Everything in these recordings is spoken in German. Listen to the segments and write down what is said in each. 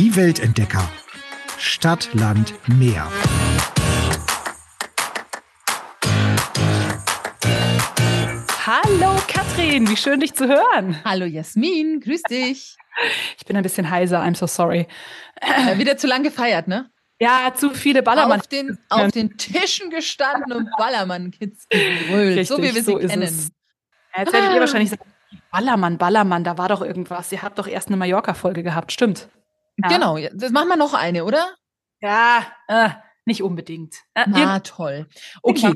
Die Weltentdecker. Stadt, Land, Meer. Hallo Katrin, wie schön dich zu hören. Hallo Jasmin, grüß dich. Ich bin ein bisschen heiser, I'm so sorry. Äh, wieder zu lang gefeiert, ne? Ja, zu viele Ballermann. Auf den, auf den Tischen gestanden und Ballermann-Kids gebrüllt, so wie wir sie kennen. Es. Jetzt werdet ah. ihr wahrscheinlich sagen, Ballermann, Ballermann, da war doch irgendwas. Ihr habt doch erst eine Mallorca-Folge gehabt, stimmt. Ja. Genau, das machen wir noch eine, oder? Ja, äh, nicht unbedingt. Äh, Na, toll. Okay,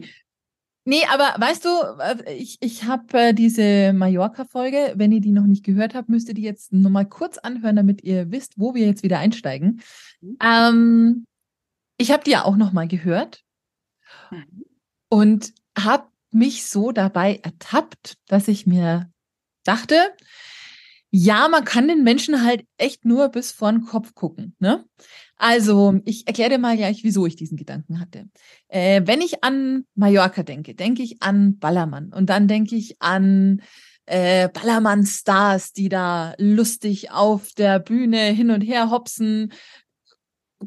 Nee, aber weißt du, äh, ich, ich habe äh, diese Mallorca-Folge, wenn ihr die noch nicht gehört habt, müsst ihr die jetzt nochmal kurz anhören, damit ihr wisst, wo wir jetzt wieder einsteigen. Mhm. Ähm, ich habe die ja auch nochmal gehört mhm. und habe mich so dabei ertappt, dass ich mir dachte, ja, man kann den Menschen halt echt nur bis vor den Kopf gucken. Ne? Also, ich erkläre dir mal gleich, wieso ich diesen Gedanken hatte. Äh, wenn ich an Mallorca denke, denke ich an Ballermann und dann denke ich an äh, Ballermann-Stars, die da lustig auf der Bühne hin und her hopsen,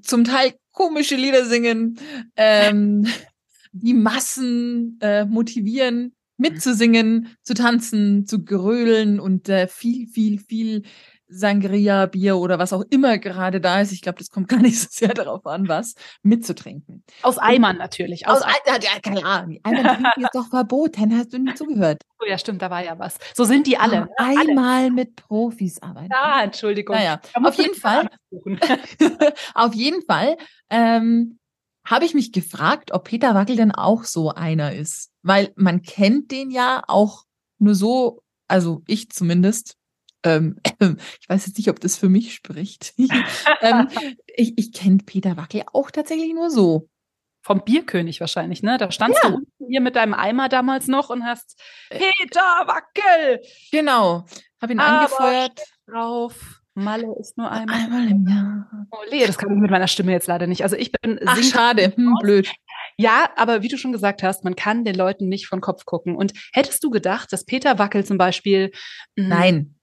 zum Teil komische Lieder singen, ähm, die Massen äh, motivieren, mitzusingen, zu tanzen, zu grölen und äh, viel, viel, viel Sangria, Bier oder was auch immer gerade da ist. Ich glaube, das kommt gar nicht so sehr darauf an, was mitzutrinken. Aus Eimern natürlich. Aus, aus Eimern, ja, klar. Eimern ist doch verboten. Hast du nicht zugehört? Oh ja, stimmt, da war ja was. So sind die alle. Ja, ne? einmal alle. mit Profis arbeiten. Ja, Entschuldigung. Naja, auf jeden Fall. auf jeden Fall ähm, habe ich mich gefragt, ob Peter Wackel denn auch so einer ist. Weil man kennt den ja auch nur so, also ich zumindest. Ähm, ich weiß jetzt nicht, ob das für mich spricht. ähm, ich ich kenne Peter Wackel auch tatsächlich nur so. Vom Bierkönig wahrscheinlich, ne? Da standst ja. du hier mit deinem Eimer damals noch und hast äh. Peter Wackel. Genau. Hab ihn Aber angefeuert. Drauf. Malle ist nur einmal, einmal im Jahr. Oh, Lea, das kann ich mit meiner Stimme jetzt leider nicht. Also ich bin Ach, schade, hm, blöd. Ja, aber wie du schon gesagt hast, man kann den Leuten nicht von Kopf gucken. Und hättest du gedacht, dass Peter Wackel zum Beispiel. Hm, nein.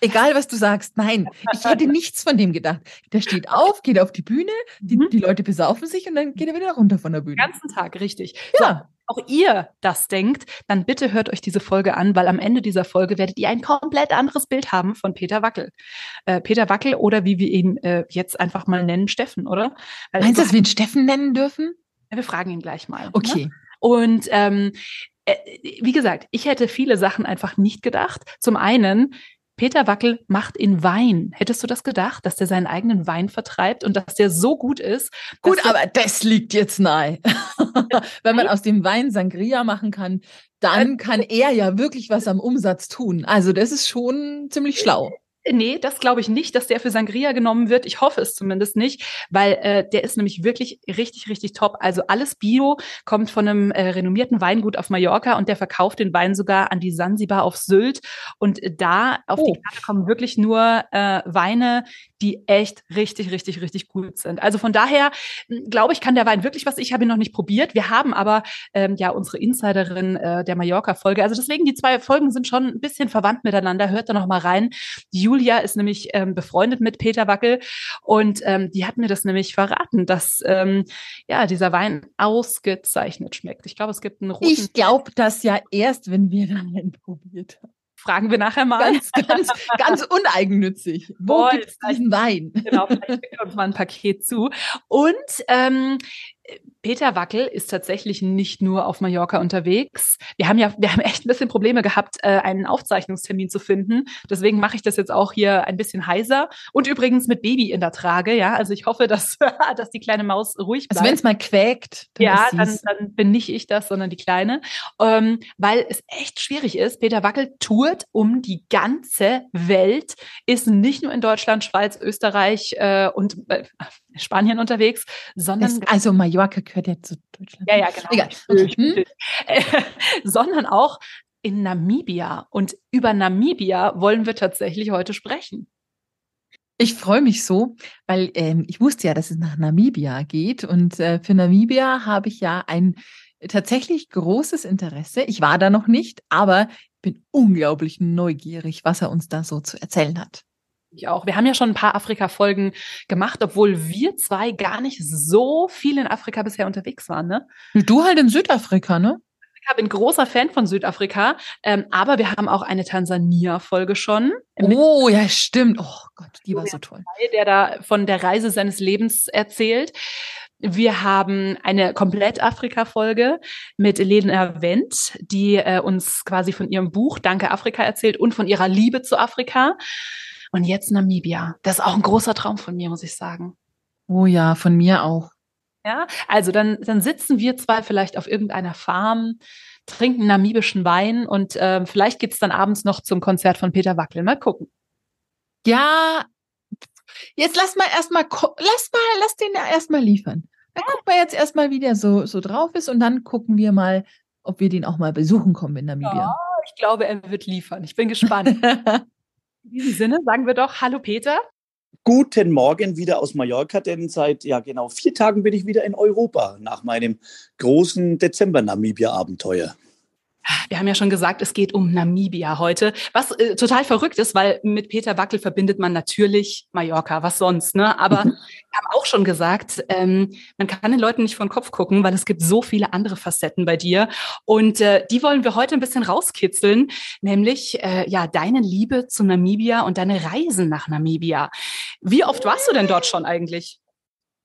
Egal, was du sagst, nein. Ich hätte nichts von dem gedacht. Der steht auf, geht auf die Bühne, die, mhm. die Leute besaufen sich und dann geht er wieder runter von der Bühne. Den ganzen Tag, richtig. Ja. So, auch ihr das denkt, dann bitte hört euch diese Folge an, weil am Ende dieser Folge werdet ihr ein komplett anderes Bild haben von Peter Wackel. Äh, Peter Wackel oder wie wir ihn äh, jetzt einfach mal nennen, Steffen, oder? Weil Meinst du, dass wir ihn Steffen nennen dürfen? Wir fragen ihn gleich mal. Ne? Okay. Ne? Und ähm, äh, wie gesagt, ich hätte viele Sachen einfach nicht gedacht. Zum einen, Peter Wackel macht in Wein. Hättest du das gedacht, dass der seinen eigenen Wein vertreibt und dass der so gut ist? Gut, aber das liegt jetzt nahe. Wenn man aus dem Wein Sangria machen kann, dann kann er ja wirklich was am Umsatz tun. Also das ist schon ziemlich schlau. Nee, das glaube ich nicht, dass der für Sangria genommen wird. Ich hoffe es zumindest nicht, weil äh, der ist nämlich wirklich richtig, richtig top. Also alles Bio kommt von einem äh, renommierten Weingut auf Mallorca und der verkauft den Wein sogar an die Sansibar auf Sylt. Und da auf oh. die Karte kommen wirklich nur äh, Weine, die echt richtig, richtig, richtig gut sind. Also von daher hm, glaube ich, kann der Wein wirklich was. Ich habe ihn noch nicht probiert. Wir haben aber ähm, ja unsere Insiderin äh, der Mallorca-Folge. Also deswegen, die zwei Folgen sind schon ein bisschen verwandt miteinander. Hört da noch mal rein. Die Julia ist nämlich ähm, befreundet mit Peter Wackel und ähm, die hat mir das nämlich verraten, dass ähm, ja dieser Wein ausgezeichnet schmeckt. Ich glaube, es gibt einen roten. Ich glaube das ja erst, wenn wir den probiert haben. Fragen wir nachher mal. Ganz, ganz, ganz uneigennützig. Wo gibt es diesen Wein? Genau, vielleicht uns mal ein Paket zu. Und ähm, Peter Wackel ist tatsächlich nicht nur auf Mallorca unterwegs. Wir haben ja, wir haben echt ein bisschen Probleme gehabt, äh, einen Aufzeichnungstermin zu finden. Deswegen mache ich das jetzt auch hier ein bisschen heiser und übrigens mit Baby in der Trage. Ja, also ich hoffe, dass, dass die kleine Maus ruhig bleibt. Also wenn es mal quäkt, dann ja, dann, dann bin nicht ich das, sondern die Kleine, ähm, weil es echt schwierig ist. Peter Wackel tourt um die ganze Welt, ist nicht nur in Deutschland, Schweiz, Österreich äh, und äh, Spanien unterwegs, sondern ist, also Mallorca gehört ja zu Deutschland. Ja, ja, genau. Egal. Hm? sondern auch in Namibia. Und über Namibia wollen wir tatsächlich heute sprechen. Ich freue mich so, weil ähm, ich wusste ja, dass es nach Namibia geht. Und äh, für Namibia habe ich ja ein tatsächlich großes Interesse. Ich war da noch nicht, aber bin unglaublich neugierig, was er uns da so zu erzählen hat. Ich auch. Wir haben ja schon ein paar Afrika-Folgen gemacht, obwohl wir zwei gar nicht so viel in Afrika bisher unterwegs waren, ne? Du halt in Südafrika, ne? Ich bin großer Fan von Südafrika, ähm, aber wir haben auch eine Tansania-Folge schon. Oh, ja, stimmt. Oh Gott, die war so toll. Der da von der Reise seines Lebens erzählt. Wir haben eine komplett Afrika-Folge mit Lena Wendt, die äh, uns quasi von ihrem Buch Danke Afrika erzählt und von ihrer Liebe zu Afrika. Und jetzt Namibia. Das ist auch ein großer Traum von mir, muss ich sagen. Oh ja, von mir auch. Ja, also dann, dann sitzen wir zwei vielleicht auf irgendeiner Farm, trinken namibischen Wein und äh, vielleicht geht's dann abends noch zum Konzert von Peter Wackel. Mal gucken. Ja, jetzt lass mal erstmal, lass mal, lass den ja erstmal liefern. Dann gucken wir jetzt erstmal, wie der so, so drauf ist und dann gucken wir mal, ob wir den auch mal besuchen kommen in Namibia. Ja, ich glaube, er wird liefern. Ich bin gespannt. In diesem Sinne sagen wir doch Hallo Peter. Guten Morgen wieder aus Mallorca, denn seit ja genau vier Tagen bin ich wieder in Europa nach meinem großen Dezember-Namibia-Abenteuer. Wir haben ja schon gesagt, es geht um Namibia heute, was äh, total verrückt ist, weil mit Peter Wackel verbindet man natürlich Mallorca, was sonst, ne? Aber wir haben auch schon gesagt, ähm, man kann den Leuten nicht vor den Kopf gucken, weil es gibt so viele andere Facetten bei dir und äh, die wollen wir heute ein bisschen rauskitzeln, nämlich äh, ja deine Liebe zu Namibia und deine Reisen nach Namibia. Wie oft warst du denn dort schon eigentlich?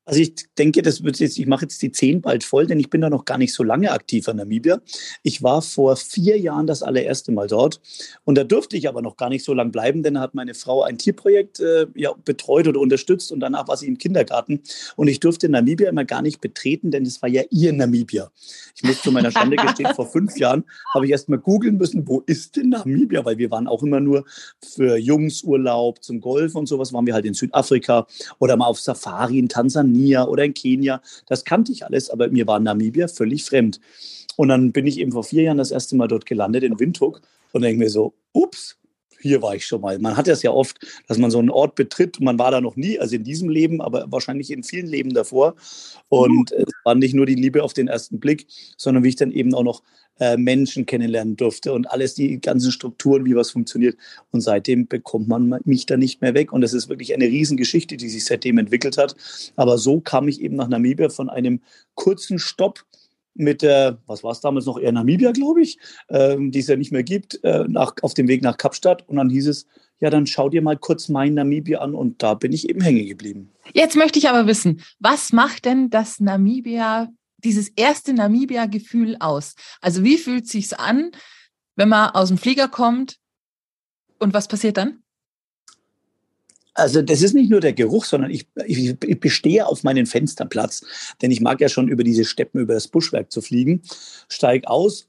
Also ich denke, das wird jetzt, ich mache jetzt die zehn bald voll, denn ich bin da noch gar nicht so lange aktiv in Namibia. Ich war vor vier Jahren das allererste Mal dort und da durfte ich aber noch gar nicht so lange bleiben, denn da hat meine Frau ein Tierprojekt äh, ja, betreut oder unterstützt und danach war sie im Kindergarten und ich durfte Namibia immer gar nicht betreten, denn es war ja ihr Namibia. Ich muss zu meiner Schande gestehen, vor fünf Jahren habe ich erst mal googeln müssen, wo ist denn Namibia, weil wir waren auch immer nur für Jungsurlaub zum Golf und sowas, waren wir halt in Südafrika oder mal auf Safari in Tansania Tansania oder in Kenia. Das kannte ich alles, aber mir war Namibia völlig fremd. Und dann bin ich eben vor vier Jahren das erste Mal dort gelandet in Windhoek und denke mir so, ups, hier war ich schon mal. Man hat es ja oft, dass man so einen Ort betritt, man war da noch nie, also in diesem Leben, aber wahrscheinlich in vielen Leben davor. Und mhm. es war nicht nur die Liebe auf den ersten Blick, sondern wie ich dann eben auch noch äh, Menschen kennenlernen durfte und alles, die ganzen Strukturen, wie was funktioniert. Und seitdem bekommt man mich da nicht mehr weg. Und das ist wirklich eine Riesengeschichte, die sich seitdem entwickelt hat. Aber so kam ich eben nach Namibia von einem kurzen Stopp mit der, was war es damals noch, eher Namibia, glaube ich, ähm, die es ja nicht mehr gibt, äh, nach, auf dem Weg nach Kapstadt. Und dann hieß es, ja, dann schau dir mal kurz mein Namibia an. Und da bin ich eben hängen geblieben. Jetzt möchte ich aber wissen, was macht denn das Namibia, dieses erste Namibia-Gefühl aus? Also wie fühlt sich's an, wenn man aus dem Flieger kommt und was passiert dann? Also das ist nicht nur der Geruch, sondern ich, ich, ich, bestehe auf meinen Fensterplatz, denn ich mag ja schon über diese Steppen, über das Buschwerk zu fliegen. Steig aus.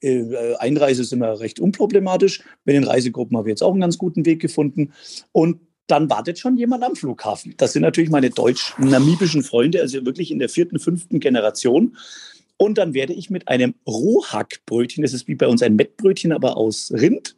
Äh, Einreise ist immer recht unproblematisch. Mit den Reisegruppen habe ich jetzt auch einen ganz guten Weg gefunden. Und dann wartet schon jemand am Flughafen. Das sind natürlich meine deutsch-namibischen Freunde, also wirklich in der vierten, fünften Generation. Und dann werde ich mit einem Rohhackbrötchen, das ist wie bei uns ein Mettbrötchen, aber aus Rind,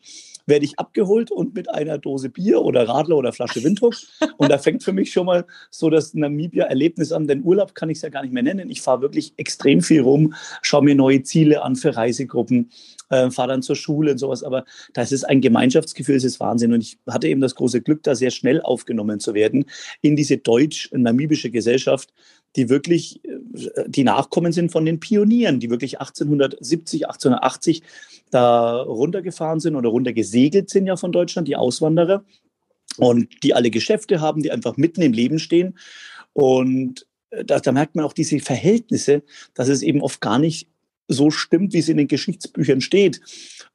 werde ich abgeholt und mit einer Dose Bier oder Radler oder Flasche Windhoek. Und da fängt für mich schon mal so das Namibia-Erlebnis an. Denn Urlaub kann ich es ja gar nicht mehr nennen. Ich fahre wirklich extrem viel rum, schaue mir neue Ziele an für Reisegruppen, äh, fahre dann zur Schule und sowas. Aber das ist ein Gemeinschaftsgefühl, das ist Wahnsinn. Und ich hatte eben das große Glück, da sehr schnell aufgenommen zu werden in diese deutsch-namibische Gesellschaft die wirklich äh, die Nachkommen sind von den Pionieren, die wirklich 1870, 1880 da runtergefahren sind oder runtergesegelt sind ja von Deutschland, die Auswanderer und die alle Geschäfte haben, die einfach mitten im Leben stehen. Und äh, da, da merkt man auch diese Verhältnisse, dass es eben oft gar nicht so stimmt, wie es in den Geschichtsbüchern steht.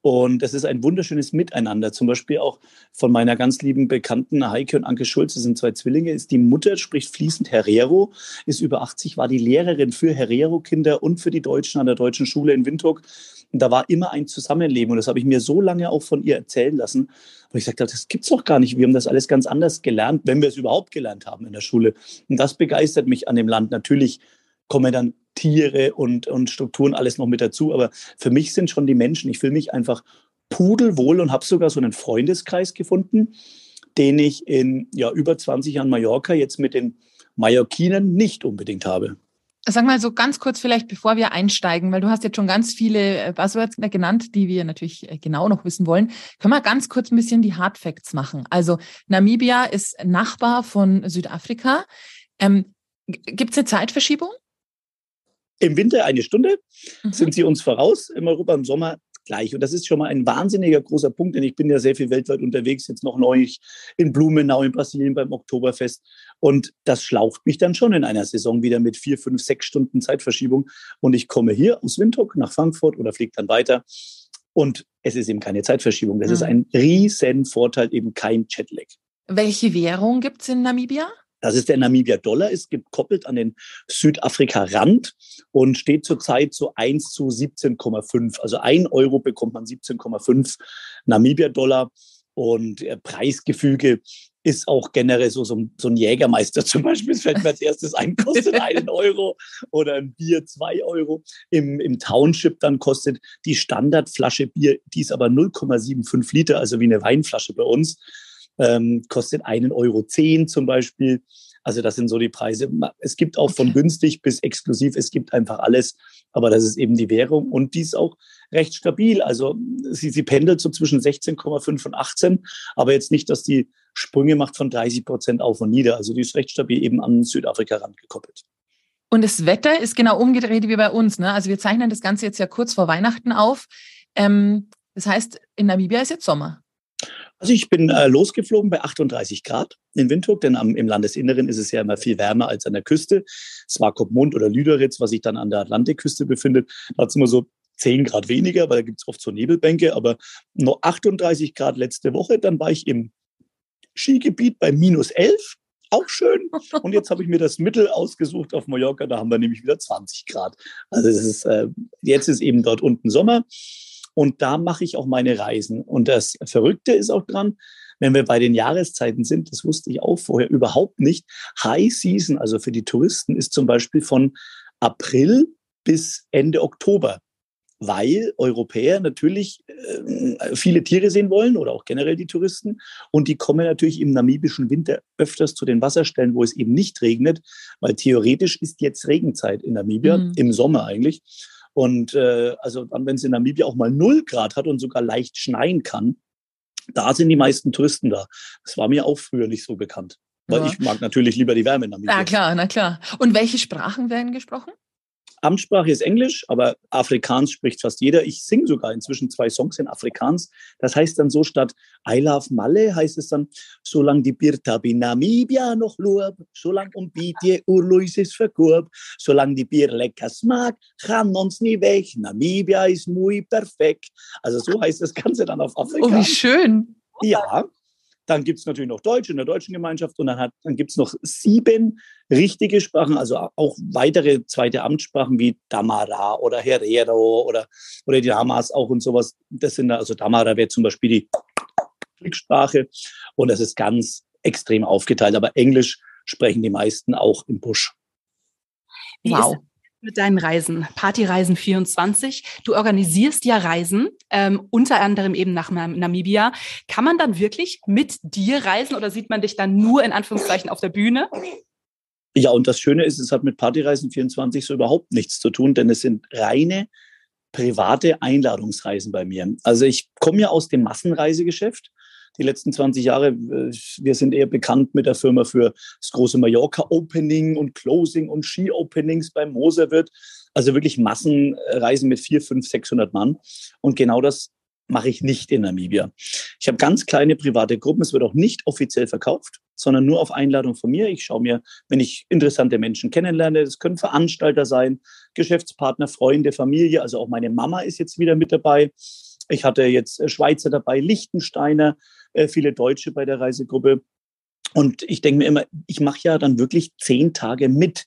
Und das ist ein wunderschönes Miteinander. Zum Beispiel auch von meiner ganz lieben Bekannten Heike und Anke Schulz, das sind zwei Zwillinge, ist die Mutter, spricht fließend Herero, ist über 80, war die Lehrerin für Herero-Kinder und für die Deutschen an der deutschen Schule in Windhoek. Und da war immer ein Zusammenleben. Und das habe ich mir so lange auch von ihr erzählen lassen. Und ich sagte, das gibt's doch gar nicht. Wir haben das alles ganz anders gelernt, wenn wir es überhaupt gelernt haben in der Schule. Und das begeistert mich an dem Land. Natürlich kommen dann Tiere und, und Strukturen alles noch mit dazu. Aber für mich sind schon die Menschen, ich fühle mich einfach pudelwohl und habe sogar so einen Freundeskreis gefunden, den ich in ja, über 20 Jahren Mallorca jetzt mit den Mallorquinen nicht unbedingt habe. Sag mal so ganz kurz vielleicht, bevor wir einsteigen, weil du hast jetzt schon ganz viele äh, Buzzwords genannt, die wir natürlich äh, genau noch wissen wollen. Können wir ganz kurz ein bisschen die Hard Facts machen? Also Namibia ist Nachbar von Südafrika. Ähm, Gibt es eine Zeitverschiebung? Im Winter eine Stunde mhm. sind sie uns voraus, im Europa im Sommer gleich. Und das ist schon mal ein wahnsinniger großer Punkt, denn ich bin ja sehr viel weltweit unterwegs, jetzt noch neu in Blumenau in Brasilien beim Oktoberfest. Und das schlaucht mich dann schon in einer Saison wieder mit vier, fünf, sechs Stunden Zeitverschiebung. Und ich komme hier aus Windhoek nach Frankfurt oder fliege dann weiter. Und es ist eben keine Zeitverschiebung. Das mhm. ist ein riesen Vorteil, eben kein Jetlag. Welche Währung gibt es in Namibia? Das ist der Namibia-Dollar, ist gekoppelt an den Südafrika-Rand und steht zurzeit so 1 zu 17,5. Also ein Euro bekommt man 17,5 Namibia-Dollar. Und äh, Preisgefüge ist auch generell so, so, so, ein Jägermeister zum Beispiel. Es fällt mir als erstes ein, kostet einen Euro oder ein Bier zwei Euro. Im, Im Township dann kostet die Standardflasche Bier, die ist aber 0,75 Liter, also wie eine Weinflasche bei uns, ähm, kostet einen Euro zehn zum Beispiel. Also das sind so die Preise. Es gibt auch von günstig bis exklusiv, es gibt einfach alles. Aber das ist eben die Währung und die ist auch recht stabil. Also sie, sie pendelt so zwischen 16,5 und 18, aber jetzt nicht, dass die Sprünge macht von 30 Prozent auf und nieder. Also die ist recht stabil eben an Südafrika rangekoppelt. Und das Wetter ist genau umgedreht wie bei uns. Ne? Also wir zeichnen das Ganze jetzt ja kurz vor Weihnachten auf. Ähm, das heißt, in Namibia ist jetzt Sommer. Also ich bin äh, losgeflogen bei 38 Grad in Windhoek, denn am, im Landesinneren ist es ja immer viel wärmer als an der Küste. Swakopmund oder Lüderitz, was sich dann an der Atlantikküste befindet, da hat es immer so 10 Grad weniger, weil da gibt es oft so Nebelbänke, aber noch 38 Grad letzte Woche. Dann war ich im Skigebiet bei minus 11, auch schön. Und jetzt habe ich mir das Mittel ausgesucht auf Mallorca, da haben wir nämlich wieder 20 Grad. Also es ist, äh, jetzt ist eben dort unten Sommer. Und da mache ich auch meine Reisen. Und das Verrückte ist auch dran, wenn wir bei den Jahreszeiten sind, das wusste ich auch vorher überhaupt nicht. High Season, also für die Touristen, ist zum Beispiel von April bis Ende Oktober, weil Europäer natürlich äh, viele Tiere sehen wollen oder auch generell die Touristen. Und die kommen natürlich im namibischen Winter öfters zu den Wasserstellen, wo es eben nicht regnet, weil theoretisch ist jetzt Regenzeit in Namibia, mhm. im Sommer eigentlich. Und äh, also dann, wenn es in Namibia auch mal null Grad hat und sogar leicht schneien kann, da sind die meisten Touristen da. Das war mir auch früher nicht so bekannt. Weil ja. ich mag natürlich lieber die Wärme in Namibia. Na klar, na klar. Und welche Sprachen werden gesprochen? Amtssprache ist Englisch, aber Afrikaans spricht fast jeder. Ich singe sogar inzwischen zwei Songs in Afrikaans. Das heißt dann so statt I love Malle heißt es dann, solange die Birtabi Namibia noch lob, solange um Bietje Urluis ist verkurb, solange die Bier lecker mag, kann uns nie weg. Namibia ist muy perfekt. Also so heißt das Ganze dann auf Afrikaans. Oh, wie schön. Ja, dann gibt es natürlich noch Deutsch in der deutschen Gemeinschaft und dann, dann gibt es noch sieben richtige Sprachen, also auch weitere zweite Amtssprachen wie Damara oder Herero oder, oder die Damas auch und sowas. Das sind da, also Damara wäre zum Beispiel die Kriegssprache und das ist ganz extrem aufgeteilt. Aber Englisch sprechen die meisten auch im Busch. Wow mit deinen Reisen, Partyreisen 24. Du organisierst ja Reisen, ähm, unter anderem eben nach Namibia. Kann man dann wirklich mit dir reisen oder sieht man dich dann nur in Anführungszeichen auf der Bühne? Ja, und das Schöne ist, es hat mit Partyreisen 24 so überhaupt nichts zu tun, denn es sind reine private Einladungsreisen bei mir. Also ich komme ja aus dem Massenreisegeschäft die letzten 20 Jahre. Äh, wir sind eher bekannt mit der Firma für das große Mallorca Opening und Closing und Ski Openings beim Moserwirt. Also wirklich Massenreisen mit 400, 500, 600 Mann. Und genau das mache ich nicht in Namibia. Ich habe ganz kleine private Gruppen. Es wird auch nicht offiziell verkauft, sondern nur auf Einladung von mir. Ich schaue mir, wenn ich interessante Menschen kennenlerne, das können Veranstalter sein, Geschäftspartner, Freunde, Familie. Also auch meine Mama ist jetzt wieder mit dabei. Ich hatte jetzt äh, Schweizer dabei, Lichtensteiner, äh, viele Deutsche bei der Reisegruppe. Und ich denke mir immer, ich mache ja dann wirklich zehn Tage mit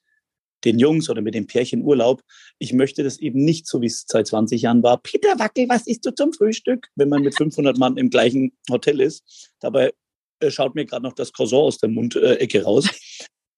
den Jungs oder mit dem Pärchen Urlaub. Ich möchte das eben nicht so, wie es seit 20 Jahren war. Peter Wackel, was isst du zum Frühstück? Wenn man mit 500 Mann im gleichen Hotel ist. Dabei äh, schaut mir gerade noch das Croissant aus der Mundecke raus.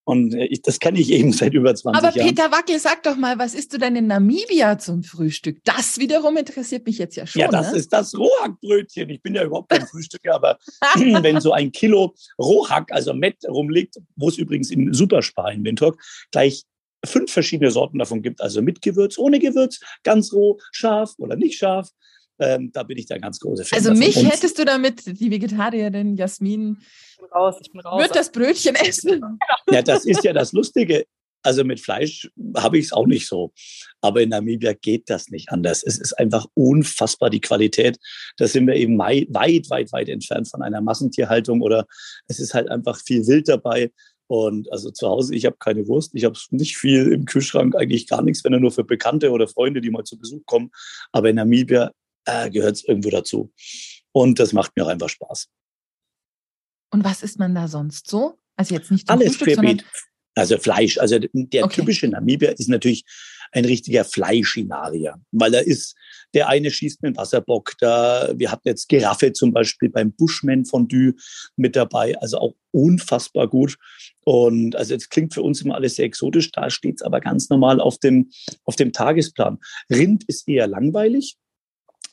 Und äh, ich, das kenne ich eben seit über 20 Aber Jahren. Aber Peter Wackel, sag doch mal, was isst du denn in Namibia zum Frühstück? Das wiederum interessiert mich jetzt ja schon. Ja, das ne? ist das Rohhackbrötchen. Ich bin ja überhaupt kein Frühstücker, aber wenn so ein Kilo Rohhack, also Met rumliegt, wo es übrigens in Superspar in Windhoek gleich fünf verschiedene Sorten davon gibt, also mit Gewürz, ohne Gewürz, ganz roh, scharf oder nicht scharf. Ähm, da bin ich der ganz große Fan. Also davon. mich Und hättest du damit, die Vegetarierin Jasmin, ich bin raus, ich bin raus. Wird das Brötchen essen? Ja, das ist ja das Lustige. Also mit Fleisch habe ich es auch nicht so. Aber in Namibia geht das nicht anders. Es ist einfach unfassbar die Qualität. Da sind wir eben weit, weit, weit entfernt von einer Massentierhaltung oder es ist halt einfach viel Wild dabei. Und also zu Hause, ich habe keine Wurst, ich habe nicht viel im Kühlschrank, eigentlich gar nichts, wenn er nur für Bekannte oder Freunde, die mal zu Besuch kommen. Aber in Namibia äh, gehört es irgendwo dazu. Und das macht mir auch einfach Spaß. Und was isst man da sonst so? Also jetzt nicht Alles Frühstück, sondern also Fleisch. Also der okay. typische Namibier ist natürlich ein richtiger Fleischinarier, weil er ist, der eine schießt mit dem Wasserbock, da, wir hatten jetzt Giraffe zum Beispiel beim Bushman Fondue mit dabei, also auch unfassbar gut. Und also es klingt für uns immer alles sehr exotisch, da steht es aber ganz normal auf dem, auf dem Tagesplan. Rind ist eher langweilig,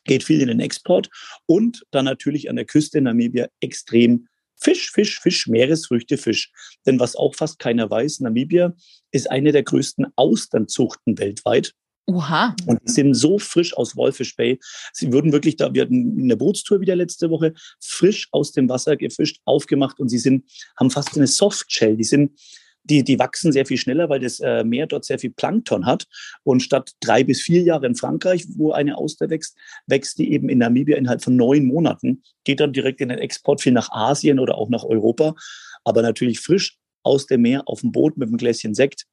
geht viel in den Export und dann natürlich an der Küste in Namibia extrem Fisch, Fisch, Fisch, Meeresfrüchte, Fisch. Denn was auch fast keiner weiß, Namibia ist eine der größten Austernzuchten weltweit. Oha. Und die sind so frisch aus Wolfish Bay. Sie würden wirklich da, wir hatten eine Bootstour wieder letzte Woche, frisch aus dem Wasser gefischt, aufgemacht und sie sind, haben fast eine Softshell. Die sind die, die wachsen sehr viel schneller, weil das äh, Meer dort sehr viel Plankton hat. Und statt drei bis vier Jahre in Frankreich, wo eine Auster wächst, wächst die eben in Namibia innerhalb von neun Monaten, geht dann direkt in den Export viel nach Asien oder auch nach Europa. Aber natürlich frisch aus dem Meer auf dem Boot mit einem Gläschen Sekt,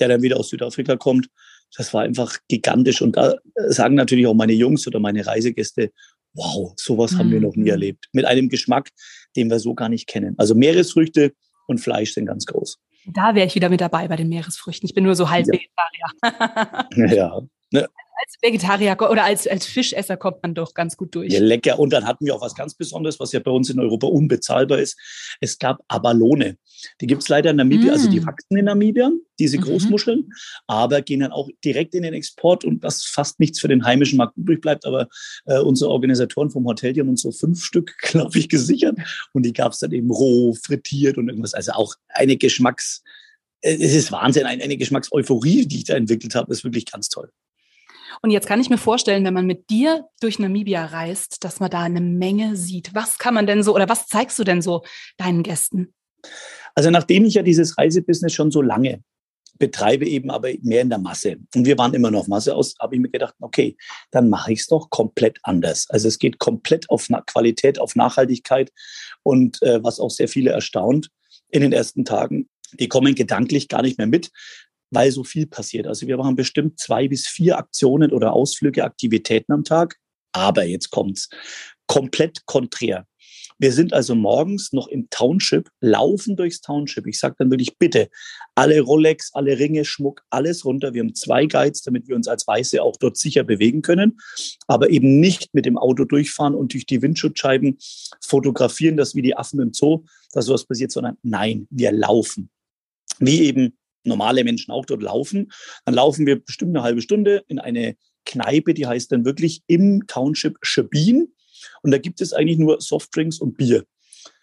der dann wieder aus Südafrika kommt. Das war einfach gigantisch. Und da sagen natürlich auch meine Jungs oder meine Reisegäste, wow, sowas mhm. haben wir noch nie mhm. erlebt. Mit einem Geschmack, den wir so gar nicht kennen. Also Meeresfrüchte und Fleisch sind ganz groß. Da wäre ich wieder mit dabei bei den Meeresfrüchten. Ich bin nur so halb ja. Vegetarier. ja. Ne? Als Vegetarier oder als, als Fischesser kommt man doch ganz gut durch. Ja, lecker. Und dann hatten wir auch was ganz Besonderes, was ja bei uns in Europa unbezahlbar ist. Es gab Abalone. Die gibt es leider in Namibia, mm. also die mm. wachsen in Namibia, diese mhm. Großmuscheln, aber gehen dann auch direkt in den Export und was fast nichts für den heimischen Markt übrig bleibt. Aber äh, unsere Organisatoren vom Hotel, die haben uns so fünf Stück, glaube ich, gesichert. Und die gab es dann eben roh, frittiert und irgendwas. Also auch eine Geschmacks, äh, es ist Wahnsinn, eine, eine Geschmackseuphorie, die ich da entwickelt habe, ist wirklich ganz toll. Und jetzt kann ich mir vorstellen, wenn man mit dir durch Namibia reist, dass man da eine Menge sieht. Was kann man denn so oder was zeigst du denn so deinen Gästen? Also nachdem ich ja dieses Reisebusiness schon so lange betreibe, eben aber mehr in der Masse. Und wir waren immer noch Masse aus, habe ich mir gedacht, okay, dann mache ich es doch komplett anders. Also es geht komplett auf Qualität, auf Nachhaltigkeit und äh, was auch sehr viele erstaunt in den ersten Tagen. Die kommen gedanklich gar nicht mehr mit, weil so viel passiert. Also wir machen bestimmt zwei bis vier Aktionen oder Ausflüge, Aktivitäten am Tag. Aber jetzt kommt's komplett konträr. Wir sind also morgens noch im Township, laufen durchs Township. Ich sage dann wirklich, bitte, alle Rolex, alle Ringe, Schmuck, alles runter. Wir haben zwei Guides, damit wir uns als Weiße auch dort sicher bewegen können, aber eben nicht mit dem Auto durchfahren und durch die Windschutzscheiben fotografieren, das wie die Affen im Zoo, dass sowas passiert, sondern nein, wir laufen. Wie eben normale Menschen auch dort laufen. Dann laufen wir bestimmt eine halbe Stunde in eine Kneipe, die heißt dann wirklich im Township Schabin. Und da gibt es eigentlich nur Softdrinks und Bier.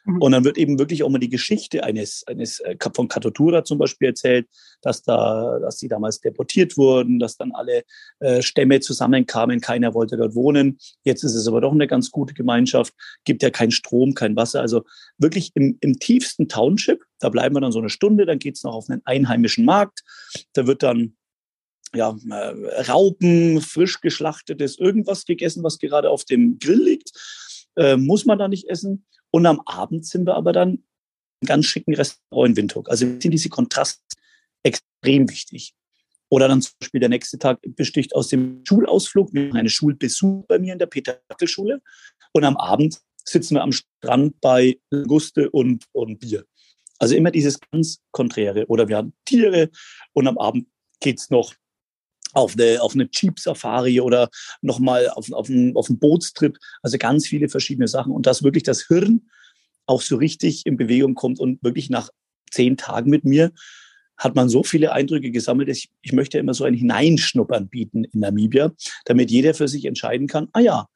Mhm. Und dann wird eben wirklich auch mal die Geschichte eines, eines äh, von Katotura zum Beispiel erzählt, dass da, dass sie damals deportiert wurden, dass dann alle äh, Stämme zusammenkamen, keiner wollte dort wohnen. Jetzt ist es aber doch eine ganz gute Gemeinschaft, gibt ja keinen Strom, kein Wasser. Also wirklich im, im tiefsten Township, da bleiben wir dann so eine Stunde, dann geht's noch auf einen einheimischen Markt. Da wird dann ja, äh, Raupen, frisch geschlachtetes, irgendwas gegessen, was gerade auf dem Grill liegt. Äh, muss man da nicht essen. Und am Abend sind wir aber dann im ganz schicken Restaurant in Windhoek. Also sind diese Kontraste extrem wichtig. Oder dann zum Beispiel der nächste Tag besticht aus dem Schulausflug. Wir haben eine Schulbesuch bei mir in der Peter-Dackel-Schule. Und am Abend sitzen wir am Strand bei Guste und, und Bier. Also immer dieses ganz Konträre. Oder wir haben Tiere und am Abend geht's noch auf eine, auf eine Jeep-Safari oder nochmal auf, auf, einen, auf einen Bootstrip. Also ganz viele verschiedene Sachen. Und dass wirklich das Hirn auch so richtig in Bewegung kommt und wirklich nach zehn Tagen mit mir hat man so viele Eindrücke gesammelt. Ich, ich möchte immer so ein Hineinschnuppern bieten in Namibia, damit jeder für sich entscheiden kann, ah ja,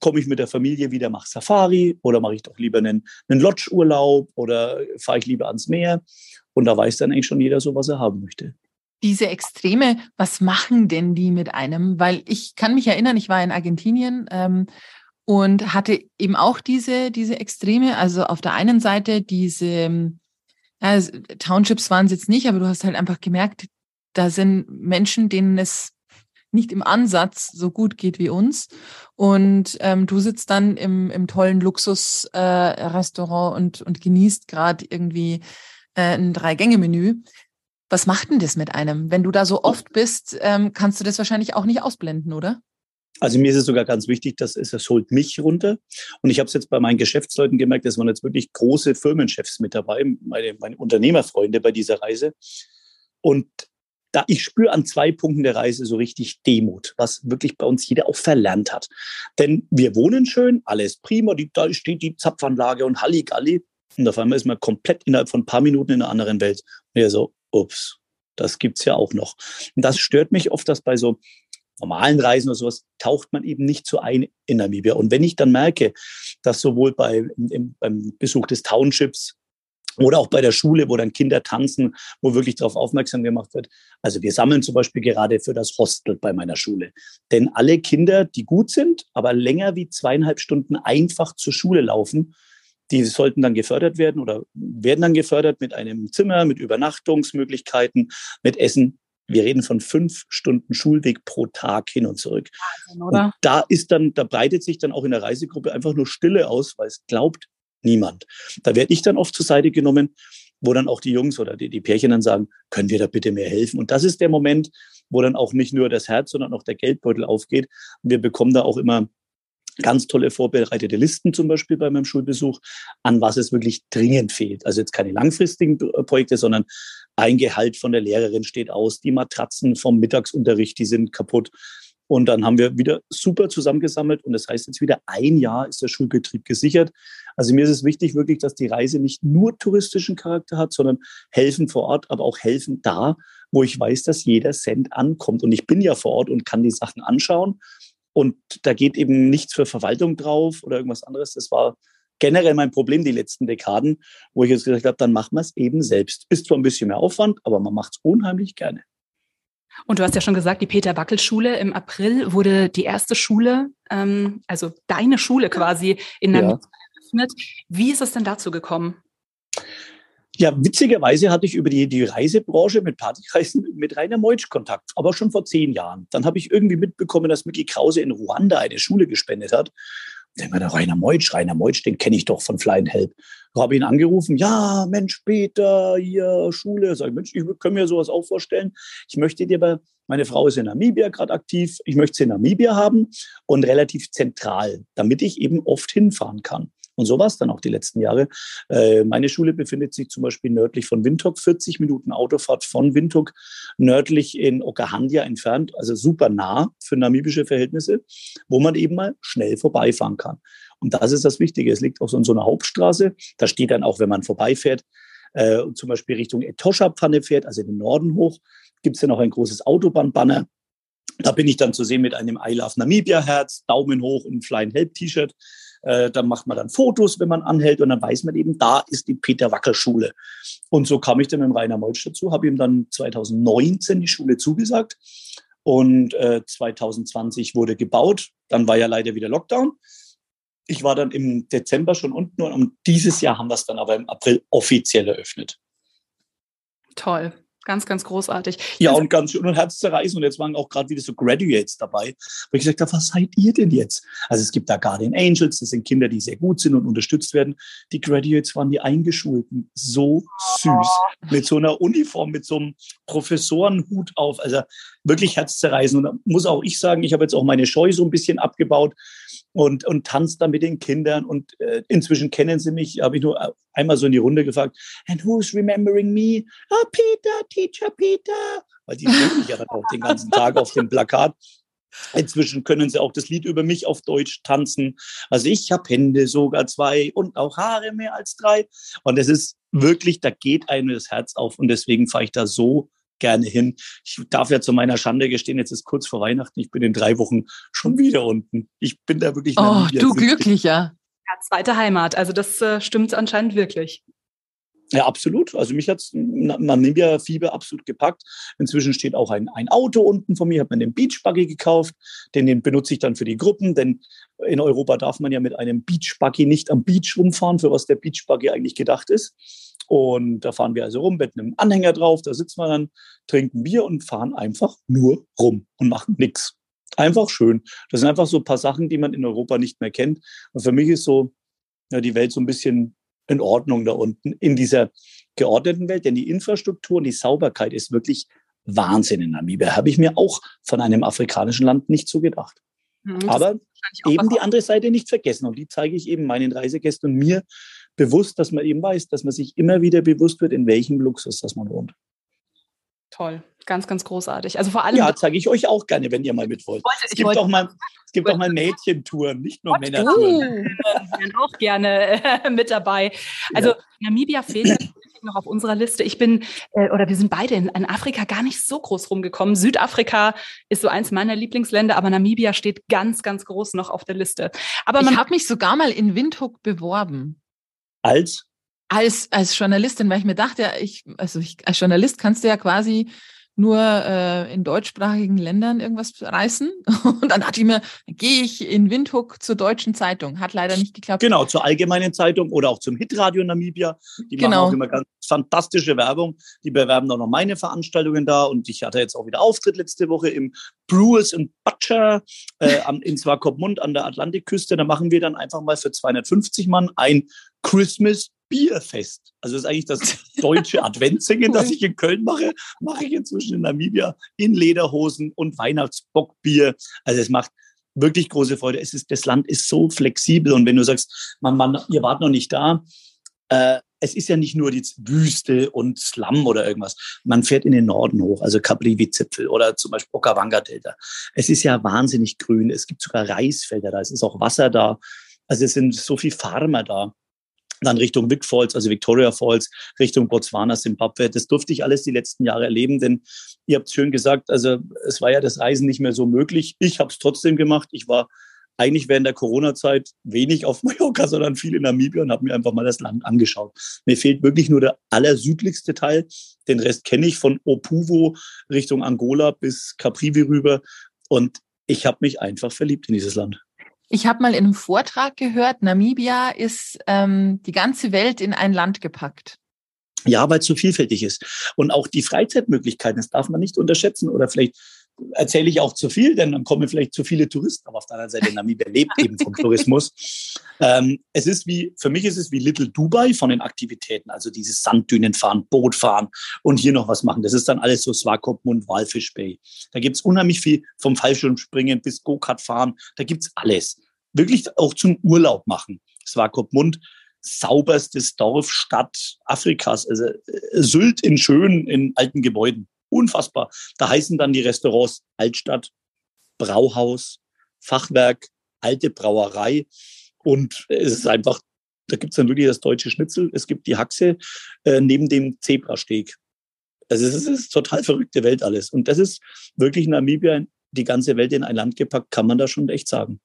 komme ich mit der Familie wieder, mache Safari oder mache ich doch lieber einen, einen Lodge-Urlaub oder fahre ich lieber ans Meer. Und da weiß dann eigentlich schon jeder so, was er haben möchte. Diese Extreme, was machen denn die mit einem? Weil ich kann mich erinnern, ich war in Argentinien ähm, und hatte eben auch diese, diese Extreme. Also auf der einen Seite diese, ja, Townships waren es jetzt nicht, aber du hast halt einfach gemerkt, da sind Menschen, denen es nicht im Ansatz so gut geht wie uns. Und ähm, du sitzt dann im, im tollen Luxusrestaurant äh, und, und genießt gerade irgendwie äh, ein Drei-Gänge-Menü. Was macht denn das mit einem? Wenn du da so oft bist, ähm, kannst du das wahrscheinlich auch nicht ausblenden, oder? Also mir ist es sogar ganz wichtig, dass es, es holt mich runter. Und ich habe es jetzt bei meinen Geschäftsleuten gemerkt, es waren jetzt wirklich große Firmenchefs mit dabei, meine, meine Unternehmerfreunde bei dieser Reise. Und da ich spüre an zwei Punkten der Reise so richtig Demut, was wirklich bei uns jeder auch verlernt hat. Denn wir wohnen schön, alles prima, die, da steht die Zapfanlage und Halligalli. Und auf einmal ist man komplett innerhalb von ein paar Minuten in einer anderen Welt. Und ja so, ups, das gibt's ja auch noch. Und das stört mich oft, dass bei so normalen Reisen oder sowas taucht man eben nicht so ein in Namibia. Und wenn ich dann merke, dass sowohl bei, im, beim Besuch des Townships oder auch bei der Schule, wo dann Kinder tanzen, wo wirklich darauf aufmerksam gemacht wird. Also wir sammeln zum Beispiel gerade für das Hostel bei meiner Schule. Denn alle Kinder, die gut sind, aber länger wie zweieinhalb Stunden einfach zur Schule laufen, die sollten dann gefördert werden oder werden dann gefördert mit einem Zimmer, mit Übernachtungsmöglichkeiten, mit Essen. Wir reden von fünf Stunden Schulweg pro Tag hin und zurück. Und da ist dann, da breitet sich dann auch in der Reisegruppe einfach nur Stille aus, weil es glaubt niemand. Da werde ich dann oft zur Seite genommen, wo dann auch die Jungs oder die, die Pärchen dann sagen, können wir da bitte mehr helfen? Und das ist der Moment, wo dann auch nicht nur das Herz, sondern auch der Geldbeutel aufgeht. wir bekommen da auch immer ganz tolle vorbereitete Listen zum Beispiel bei meinem Schulbesuch, an was es wirklich dringend fehlt. Also jetzt keine langfristigen Projekte, sondern ein Gehalt von der Lehrerin steht aus, die Matratzen vom Mittagsunterricht, die sind kaputt. Und dann haben wir wieder super zusammengesammelt und das heißt jetzt wieder ein Jahr ist der Schulbetrieb gesichert. Also mir ist es wichtig wirklich, dass die Reise nicht nur touristischen Charakter hat, sondern helfen vor Ort, aber auch helfen da, wo ich weiß, dass jeder Cent ankommt. Und ich bin ja vor Ort und kann die Sachen anschauen und da geht eben nichts für Verwaltung drauf oder irgendwas anderes. Das war generell mein Problem die letzten Dekaden, wo ich jetzt gesagt habe, dann machen wir es eben selbst. Ist zwar ein bisschen mehr Aufwand, aber man macht es unheimlich gerne. Und du hast ja schon gesagt, die Peter-Wackel-Schule im April wurde die erste Schule, ähm, also deine Schule quasi in Namibia ja. eröffnet. Wie ist es denn dazu gekommen? Ja, witzigerweise hatte ich über die, die Reisebranche mit Partyreisen mit Rainer Meutsch Kontakt, aber schon vor zehn Jahren. Dann habe ich irgendwie mitbekommen, dass Mickey Krause in Ruanda eine Schule gespendet hat. Mir, der Rainer Meutsch, Rainer Meutsch, den kenne ich doch von Fly and Help. Ich habe ihn angerufen, ja, Mensch, Peter, hier, Schule. Sag ich, Mensch, ich kann mir sowas auch vorstellen. Ich möchte dir bei, meine Frau ist in Namibia gerade aktiv, ich möchte sie in Namibia haben und relativ zentral, damit ich eben oft hinfahren kann. Und so war es dann auch die letzten Jahre. Äh, meine Schule befindet sich zum Beispiel nördlich von Windhoek, 40 Minuten Autofahrt von Windhoek, nördlich in Okahandja entfernt, also super nah für namibische Verhältnisse, wo man eben mal schnell vorbeifahren kann. Und das ist das Wichtige. Es liegt auch so in so einer Hauptstraße. Da steht dann auch, wenn man vorbeifährt, äh, zum Beispiel Richtung Etosha-Pfanne fährt, also in den Norden hoch, gibt es ja noch ein großes Autobahnbanner. Da bin ich dann zu sehen mit einem I Love Namibia Herz, Daumen hoch und Flying Help T-Shirt. Äh, dann macht man dann Fotos, wenn man anhält und dann weiß man eben, da ist die Peter Wackel Schule. Und so kam ich dann mit Rainer Molsch dazu, habe ihm dann 2019 die Schule zugesagt und äh, 2020 wurde gebaut. Dann war ja leider wieder Lockdown. Ich war dann im Dezember schon unten und dieses Jahr haben wir es dann aber im April offiziell eröffnet. Toll. Ganz, ganz großartig. Ja, und ganz schön und herzzerreißend. Und jetzt waren auch gerade wieder so Graduates dabei, wo ich gesagt habe, was seid ihr denn jetzt? Also es gibt da Guardian Angels, das sind Kinder, die sehr gut sind und unterstützt werden. Die Graduates waren die Eingeschulten. So süß. Oh. Mit so einer Uniform, mit so einem Professorenhut auf. Also wirklich herzzerreißend. Und da muss auch ich sagen, ich habe jetzt auch meine Scheu so ein bisschen abgebaut und, und tanzt da mit den Kindern. Und äh, inzwischen kennen sie mich, habe ich nur einmal so in die Runde gefragt, and who's remembering me? Oh, Peter, Teacher Peter. Weil die sehen mich ja dann auch den ganzen Tag auf dem Plakat. Inzwischen können sie auch das Lied über mich auf Deutsch tanzen. Also ich habe Hände sogar zwei und auch Haare mehr als drei. Und es ist wirklich, da geht einem das Herz auf. Und deswegen fahre ich da so gerne hin. Ich darf ja zu meiner Schande gestehen, jetzt ist kurz vor Weihnachten, ich bin in drei Wochen schon wieder unten. Ich bin da wirklich. Oh, du glücklicher. Ja, zweite Heimat. Also das äh, stimmt anscheinend wirklich. Ja, absolut. Also mich hat Namibia-Fieber absolut gepackt. Inzwischen steht auch ein, ein Auto unten von mir, habe mir den Beachbuggy gekauft. Den, den benutze ich dann für die Gruppen, denn in Europa darf man ja mit einem Beachbuggy nicht am Beach rumfahren, für was der Beachbuggy eigentlich gedacht ist. Und da fahren wir also rum mit einem Anhänger drauf, da sitzen wir dann, trinken Bier und fahren einfach nur rum und machen nichts. Einfach schön. Das sind einfach so ein paar Sachen, die man in Europa nicht mehr kennt. Und für mich ist so ja, die Welt so ein bisschen in Ordnung da unten in dieser geordneten Welt, denn die Infrastruktur und die Sauberkeit ist wirklich Wahnsinn in Namibia. Habe ich mir auch von einem afrikanischen Land nicht so gedacht. Mhm, Aber eben die andere Seite nicht vergessen. Und die zeige ich eben meinen Reisegästen und mir bewusst, dass man eben weiß, dass man sich immer wieder bewusst wird, in welchem Luxus das man wohnt. Toll, ganz, ganz großartig. Also vor allem. Ja, zeige ich euch auch gerne, wenn ihr mal mit wollt. Wollte, es gibt auch mal, es gibt auch mal Mädchentouren, nicht nur Männertouren. Wir wären auch gerne äh, mit dabei. Also ja. Namibia fehlt noch auf unserer Liste. Ich bin, äh, oder wir sind beide in, in, Afrika gar nicht so groß rumgekommen. Südafrika ist so eins meiner Lieblingsländer, aber Namibia steht ganz, ganz groß noch auf der Liste. Aber man hat mich sogar mal in Windhoek beworben. Als? Als, als Journalistin, weil ich mir dachte, ich, also ich, als Journalist kannst du ja quasi nur äh, in deutschsprachigen Ländern irgendwas reißen. Und dann dachte ich mir, gehe ich in Windhoek zur deutschen Zeitung. Hat leider nicht geklappt. Genau, zur allgemeinen Zeitung oder auch zum Hitradio Namibia. Die genau. machen auch immer ganz fantastische Werbung. Die bewerben auch noch meine Veranstaltungen da. Und ich hatte jetzt auch wieder Auftritt letzte Woche im Brewers and Butcher äh, in Swakopmund an der Atlantikküste. Da machen wir dann einfach mal für 250 Mann ein Christmas Bierfest. Also das ist eigentlich das deutsche Adventssingen, das ich in Köln mache, mache ich inzwischen in Namibia in Lederhosen und Weihnachtsbockbier. Also es macht wirklich große Freude. Es ist, das Land ist so flexibel und wenn du sagst, man, man, ihr wart noch nicht da, äh, es ist ja nicht nur die Wüste und Slum oder irgendwas. Man fährt in den Norden hoch, also Kaprivi-Zipfel oder zum Beispiel Okawanga-Delta. Es ist ja wahnsinnig grün. Es gibt sogar Reisfelder da. Es ist auch Wasser da. Also es sind so viele Farmer da dann Richtung Vic Falls, also Victoria Falls, Richtung Botswana, Zimbabwe. Das durfte ich alles die letzten Jahre erleben, denn ihr habt schön gesagt, also es war ja das Reisen nicht mehr so möglich. Ich habe es trotzdem gemacht. Ich war eigentlich während der Corona-Zeit wenig auf Mallorca, sondern viel in Namibia und habe mir einfach mal das Land angeschaut. Mir fehlt wirklich nur der allersüdlichste Teil. Den Rest kenne ich von Opuvo Richtung Angola bis Caprivi rüber. Und ich habe mich einfach verliebt in dieses Land. Ich habe mal in einem Vortrag gehört, Namibia ist ähm, die ganze Welt in ein Land gepackt. Ja, weil es so vielfältig ist. Und auch die Freizeitmöglichkeiten, das darf man nicht unterschätzen. Oder vielleicht erzähle ich auch zu viel, denn dann kommen vielleicht zu viele Touristen. Aber auf der anderen Seite, Namibia lebt eben vom Tourismus. Ähm, es ist wie, für mich ist es wie Little Dubai von den Aktivitäten. Also dieses Sanddünen fahren, Boot fahren und hier noch was machen. Das ist dann alles so Swakopmund, Walfish Bay. Da gibt's unheimlich viel vom Fallschirmspringen bis Go-Kart fahren. Da gibt's alles. Wirklich auch zum Urlaub machen. Swakopmund sauberstes Dorf, Stadt Afrikas. Also äh, Sylt in schön, in alten Gebäuden. Unfassbar. Da heißen dann die Restaurants Altstadt, Brauhaus, Fachwerk, alte Brauerei. Und es ist einfach, da gibt es dann wirklich das deutsche Schnitzel, es gibt die Haxe äh, neben dem Zebrasteg. Also es ist, total verrückte Welt alles. Und das ist wirklich Namibia, die ganze Welt in ein Land gepackt, kann man da schon echt sagen.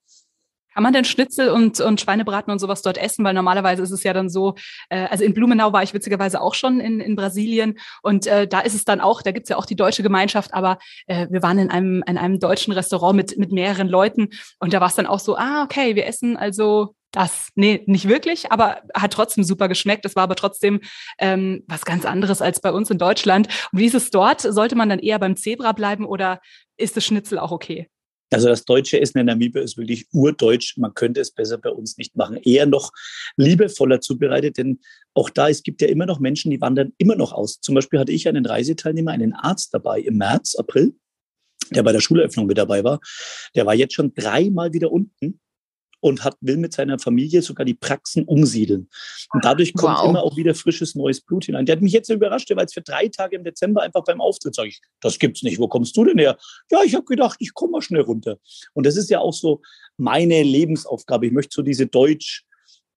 Kann man denn Schnitzel und, und Schweinebraten und sowas dort essen? Weil normalerweise ist es ja dann so, äh, also in Blumenau war ich witzigerweise auch schon in, in Brasilien und äh, da ist es dann auch, da gibt's ja auch die deutsche Gemeinschaft, aber äh, wir waren in einem, in einem deutschen Restaurant mit, mit mehreren Leuten und da war es dann auch so, ah, okay, wir essen also das, nee, nicht wirklich, aber hat trotzdem super geschmeckt. Es war aber trotzdem ähm, was ganz anderes als bei uns in Deutschland. Und wie ist es dort? Sollte man dann eher beim Zebra bleiben oder ist das Schnitzel auch okay? Also das deutsche Essen in Namibia ist wirklich urdeutsch. Man könnte es besser bei uns nicht machen. Eher noch liebevoller zubereitet, denn auch da, es gibt ja immer noch Menschen, die wandern immer noch aus. Zum Beispiel hatte ich einen Reiseteilnehmer, einen Arzt dabei im März, April, der bei der Schuleröffnung mit dabei war. Der war jetzt schon dreimal wieder unten und hat, will mit seiner Familie sogar die Praxen umsiedeln. Und dadurch kommt wow. immer auch wieder frisches neues Blut hinein. Der hat mich jetzt überrascht, war jetzt für drei Tage im Dezember einfach beim Auftritt. Sag ich, das gibt's nicht. Wo kommst du denn her? Ja, ich habe gedacht, ich komme mal schnell runter. Und das ist ja auch so meine Lebensaufgabe. Ich möchte so diese Deutsch-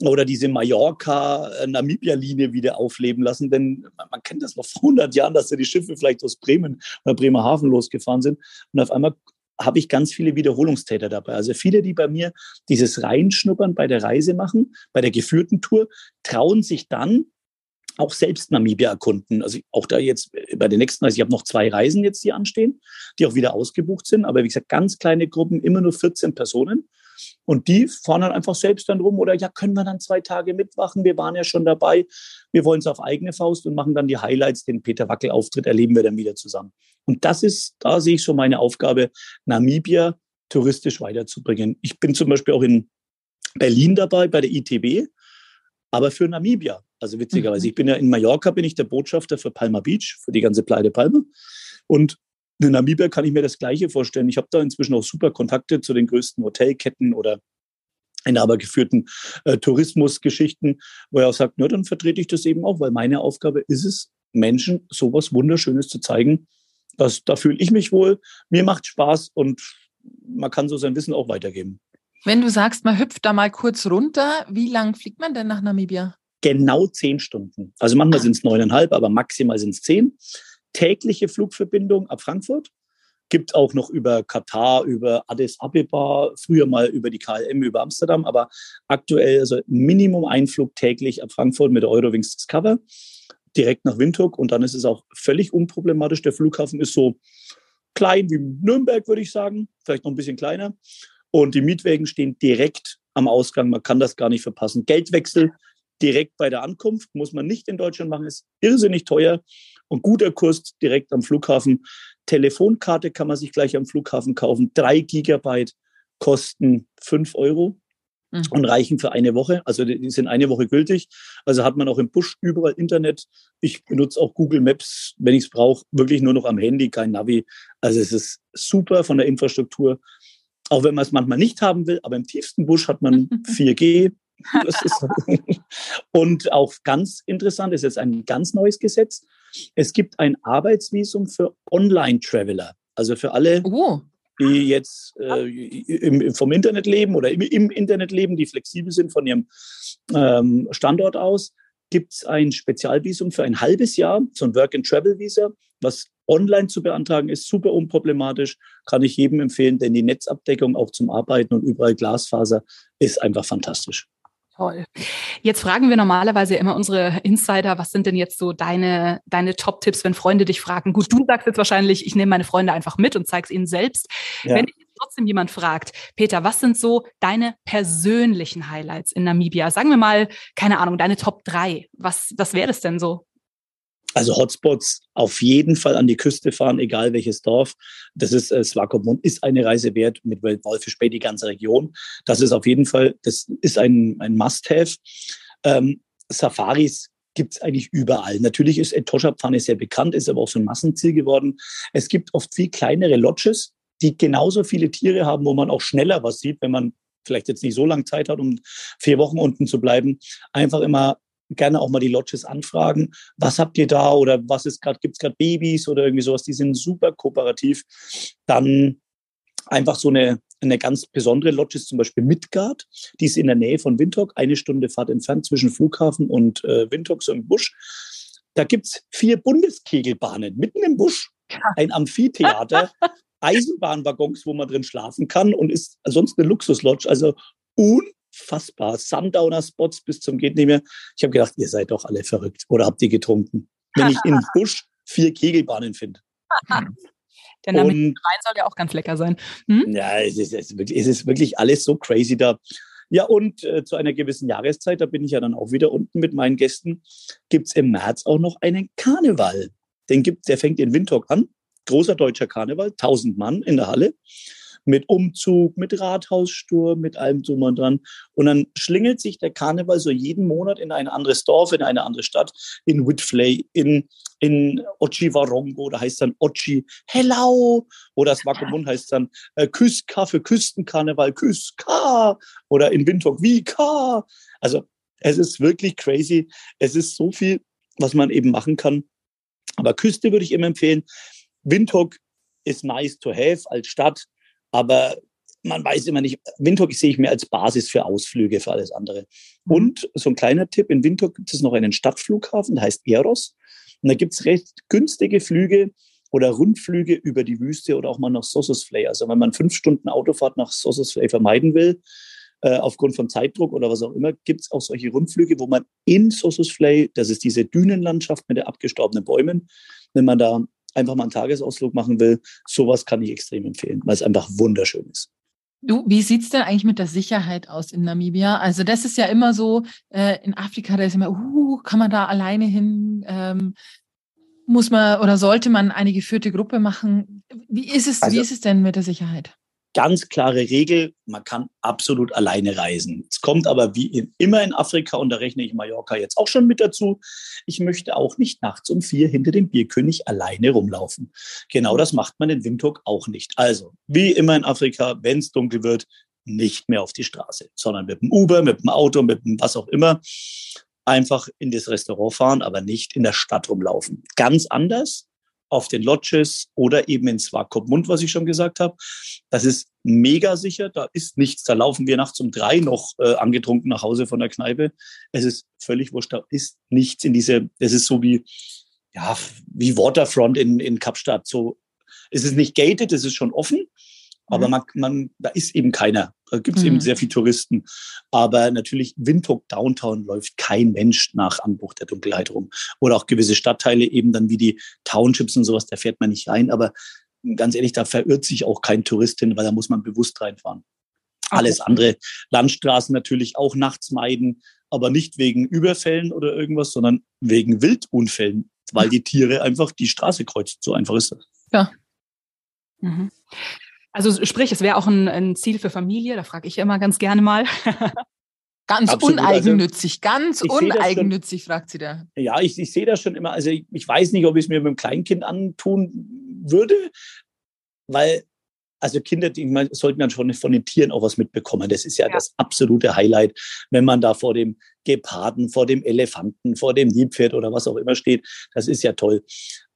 oder diese Mallorca-Namibia-Linie wieder aufleben lassen, denn man kennt das noch vor 100 Jahren, dass da die Schiffe vielleicht aus Bremen oder Bremerhaven losgefahren sind und auf einmal habe ich ganz viele Wiederholungstäter dabei. Also viele, die bei mir dieses Reinschnuppern bei der Reise machen, bei der geführten Tour, trauen sich dann auch selbst Namibia erkunden. Also auch da jetzt bei den nächsten, also ich habe noch zwei Reisen jetzt, die anstehen, die auch wieder ausgebucht sind. Aber wie gesagt, ganz kleine Gruppen, immer nur 14 Personen. Und die fahren dann einfach selbst dann rum oder ja, können wir dann zwei Tage mitmachen? Wir waren ja schon dabei. Wir wollen es auf eigene Faust und machen dann die Highlights. Den Peter Wackel-Auftritt erleben wir dann wieder zusammen. Und das ist, da sehe ich so meine Aufgabe, Namibia touristisch weiterzubringen. Ich bin zum Beispiel auch in Berlin dabei bei der ITB, aber für Namibia. Also witzigerweise, mhm. ich bin ja in Mallorca, bin ich der Botschafter für Palma Beach, für die ganze Pleite Palma. Und in Namibia kann ich mir das Gleiche vorstellen. Ich habe da inzwischen auch super Kontakte zu den größten Hotelketten oder inhabergeführten äh, Tourismusgeschichten, wo er auch sagt, na, dann vertrete ich das eben auch, weil meine Aufgabe ist es, Menschen sowas Wunderschönes zu zeigen. Das, da fühle ich mich wohl, mir macht Spaß und man kann so sein Wissen auch weitergeben. Wenn du sagst, man hüpft da mal kurz runter, wie lang fliegt man denn nach Namibia? Genau zehn Stunden. Also manchmal ah. sind es neuneinhalb, aber maximal sind es zehn tägliche Flugverbindung ab Frankfurt. Gibt auch noch über Katar, über Addis Abeba, früher mal über die KLM, über Amsterdam, aber aktuell also Minimum ein Flug täglich ab Frankfurt mit der Eurowings Discover direkt nach Windhoek und dann ist es auch völlig unproblematisch. Der Flughafen ist so klein wie Nürnberg, würde ich sagen, vielleicht noch ein bisschen kleiner. Und die Mietwägen stehen direkt am Ausgang. Man kann das gar nicht verpassen. Geldwechsel direkt bei der Ankunft muss man nicht in Deutschland machen, ist irrsinnig teuer und guter Kurs direkt am Flughafen. Telefonkarte kann man sich gleich am Flughafen kaufen. Drei Gigabyte kosten fünf Euro mhm. und reichen für eine Woche. Also die sind eine Woche gültig. Also hat man auch im Busch überall Internet. Ich benutze auch Google Maps, wenn ich es brauche, wirklich nur noch am Handy, kein Navi. Also es ist super von der Infrastruktur. Auch wenn man es manchmal nicht haben will, aber im tiefsten Busch hat man 4G, und auch ganz interessant, ist jetzt ein ganz neues Gesetz. Es gibt ein Arbeitsvisum für Online-Traveler, also für alle, oh. Die jetzt äh, im, vom Internet leben oder im, im, Internet leben, die flexibel sind von ihrem ähm, Standort aus. Gibt es ein Spezialvisum für ein halbes Jahr, so ein Work-and-Travel-Visa, was online zu beantragen ist, super unproblematisch, kann ich jedem empfehlen, denn die Netzabdeckung auch zum Arbeiten und überall Glasfaser ist einfach fantastisch. Toll. Jetzt fragen wir normalerweise immer unsere Insider, was sind denn jetzt so deine, deine Top-Tipps, wenn Freunde dich fragen? Gut, du sagst jetzt wahrscheinlich, ich nehme meine Freunde einfach mit und zeige es ihnen selbst. Ja. Wenn dich trotzdem jemand fragt, Peter, was sind so deine persönlichen Highlights in Namibia? Sagen wir mal, keine Ahnung, deine Top 3. Was, was wäre das denn so? Also Hotspots auf jeden Fall an die Küste fahren, egal welches Dorf. Das ist äh, Swakopmund ist eine Reise wert mit Wolfisch Bay, die ganze Region. Das ist auf jeden Fall, das ist ein, ein Must-Have. Ähm, Safaris gibt es eigentlich überall. Natürlich ist Etosha-Pfanne sehr bekannt, ist aber auch so ein Massenziel geworden. Es gibt oft viel kleinere Lodges, die genauso viele Tiere haben, wo man auch schneller was sieht, wenn man vielleicht jetzt nicht so lange Zeit hat, um vier Wochen unten zu bleiben. Einfach immer gerne auch mal die Lodges anfragen. Was habt ihr da oder was ist gerade, gibt es gerade Babys oder irgendwie sowas? Die sind super kooperativ. Dann einfach so eine, eine ganz besondere Lodge ist zum Beispiel Midgard. Die ist in der Nähe von Windhoek, eine Stunde Fahrt entfernt zwischen Flughafen und äh, Windhoek, so im Busch. Da gibt es vier Bundeskegelbahnen mitten im Busch, ein Amphitheater, Eisenbahnwaggons, wo man drin schlafen kann und ist sonst eine Luxuslodge. Also un unfassbar. Sundowner-Spots bis zum geht nicht mehr. Ich habe gedacht, ihr seid doch alle verrückt. Oder habt ihr getrunken? Wenn ich im Busch vier Kegelbahnen finde. Der Name Wein soll ja auch ganz lecker sein. Hm? Ja, es ist, es, ist wirklich, es ist wirklich alles so crazy da. Ja, und äh, zu einer gewissen Jahreszeit, da bin ich ja dann auch wieder unten mit meinen Gästen, gibt es im März auch noch einen Karneval. Den gibt, der fängt in Windhoek an. Großer deutscher Karneval, 1000 Mann in der Halle mit Umzug, mit Rathaussturm, mit allem drum und dran. Und dann schlingelt sich der Karneval so jeden Monat in ein anderes Dorf, in eine andere Stadt, in Whitflay, in, in Ochiwarongo, da heißt dann Ochi Hello, oder Swakopmund heißt dann äh, Küska für Küstenkarneval, Küska, oder in Windhoek Vika. Also es ist wirklich crazy. Es ist so viel, was man eben machen kann. Aber Küste würde ich immer empfehlen. Windhoek ist nice to have als Stadt. Aber man weiß immer nicht, Windhoek sehe ich mir als Basis für Ausflüge, für alles andere. Mhm. Und so ein kleiner Tipp, in Windhoek gibt es noch einen Stadtflughafen, der heißt Eros. Und da gibt es recht günstige Flüge oder Rundflüge über die Wüste oder auch mal nach Sossusvley. Also wenn man fünf Stunden Autofahrt nach Sossusvley vermeiden will, äh, aufgrund von Zeitdruck oder was auch immer, gibt es auch solche Rundflüge, wo man in Sossusvlei, das ist diese Dünenlandschaft mit den abgestorbenen Bäumen, wenn man da einfach mal einen Tagesausflug machen will, sowas kann ich extrem empfehlen, weil es einfach wunderschön ist. Du, wie sieht's denn eigentlich mit der Sicherheit aus in Namibia? Also das ist ja immer so, äh, in Afrika, da ist immer, uh, kann man da alleine hin? Ähm, muss man oder sollte man eine geführte Gruppe machen? Wie ist es, also, wie ist es denn mit der Sicherheit? Ganz klare Regel, man kann absolut alleine reisen. Es kommt aber wie in, immer in Afrika, und da rechne ich Mallorca jetzt auch schon mit dazu, ich möchte auch nicht nachts um vier hinter dem Bierkönig alleine rumlaufen. Genau das macht man in Windhoek auch nicht. Also, wie immer in Afrika, wenn es dunkel wird, nicht mehr auf die Straße, sondern mit dem Uber, mit dem Auto, mit dem was auch immer, einfach in das Restaurant fahren, aber nicht in der Stadt rumlaufen. Ganz anders auf den Lodges oder eben in Swakopmund, was ich schon gesagt habe. Das ist mega sicher, da ist nichts. Da laufen wir nachts um drei noch äh, angetrunken nach Hause von der Kneipe. Es ist völlig wurscht, da ist nichts in diese, es ist so wie, ja, wie Waterfront in, in Kapstadt. So, es ist nicht gated, es ist schon offen, aber mhm. man, man, da ist eben keiner. Da gibt es mhm. eben sehr viele Touristen. Aber natürlich, Windhoek Downtown läuft kein Mensch nach Anbruch der Dunkelheit rum. Oder auch gewisse Stadtteile eben dann wie die Townships und sowas, da fährt man nicht rein. Aber ganz ehrlich, da verirrt sich auch kein Touristin, weil da muss man bewusst reinfahren. Alles andere, Landstraßen natürlich auch nachts meiden, aber nicht wegen Überfällen oder irgendwas, sondern wegen Wildunfällen, weil die Tiere einfach die Straße kreuzen. So einfach ist das. Ja. Mhm. Also sprich, es wäre auch ein, ein, Ziel für Familie, da frage ich immer ganz gerne mal. Ganz Absolut. Also uneigennützig, ganz uneigennützig, schon, fragt sie da. Ja, ich, ich sehe das schon immer. Also ich, ich weiß nicht, ob ich es mir mit einem Kleinkind antun würde, weil also Kinder, die man, sollten dann schon von den Tieren auch was mitbekommen. Das ist ja, ja, das absolute Highlight, wenn man da vor dem Geparden, vor dem Elefanten, vor dem Liebpferd oder was auch immer steht. Das ist ja toll.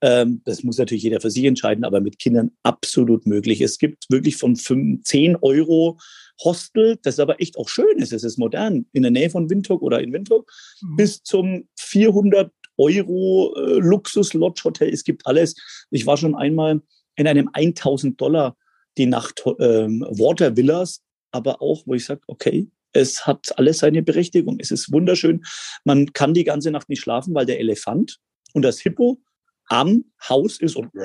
Ähm, das muss natürlich jeder für sich entscheiden, aber mit Kindern absolut möglich. Es gibt wirklich von 5, 10 Euro Hostel, das ist aber echt auch schön ist. Es ist modern, in der Nähe von Windhoek oder in Windhoek, mhm. bis zum 400 Euro äh, Luxus-Lodge-Hotel. Es gibt alles. Ich war schon einmal in einem 1000 Dollar die Nacht ähm, Water Villas, aber auch, wo ich sage, okay, es hat alles seine Berechtigung. Es ist wunderschön. Man kann die ganze Nacht nicht schlafen, weil der Elefant und das Hippo am Haus ist und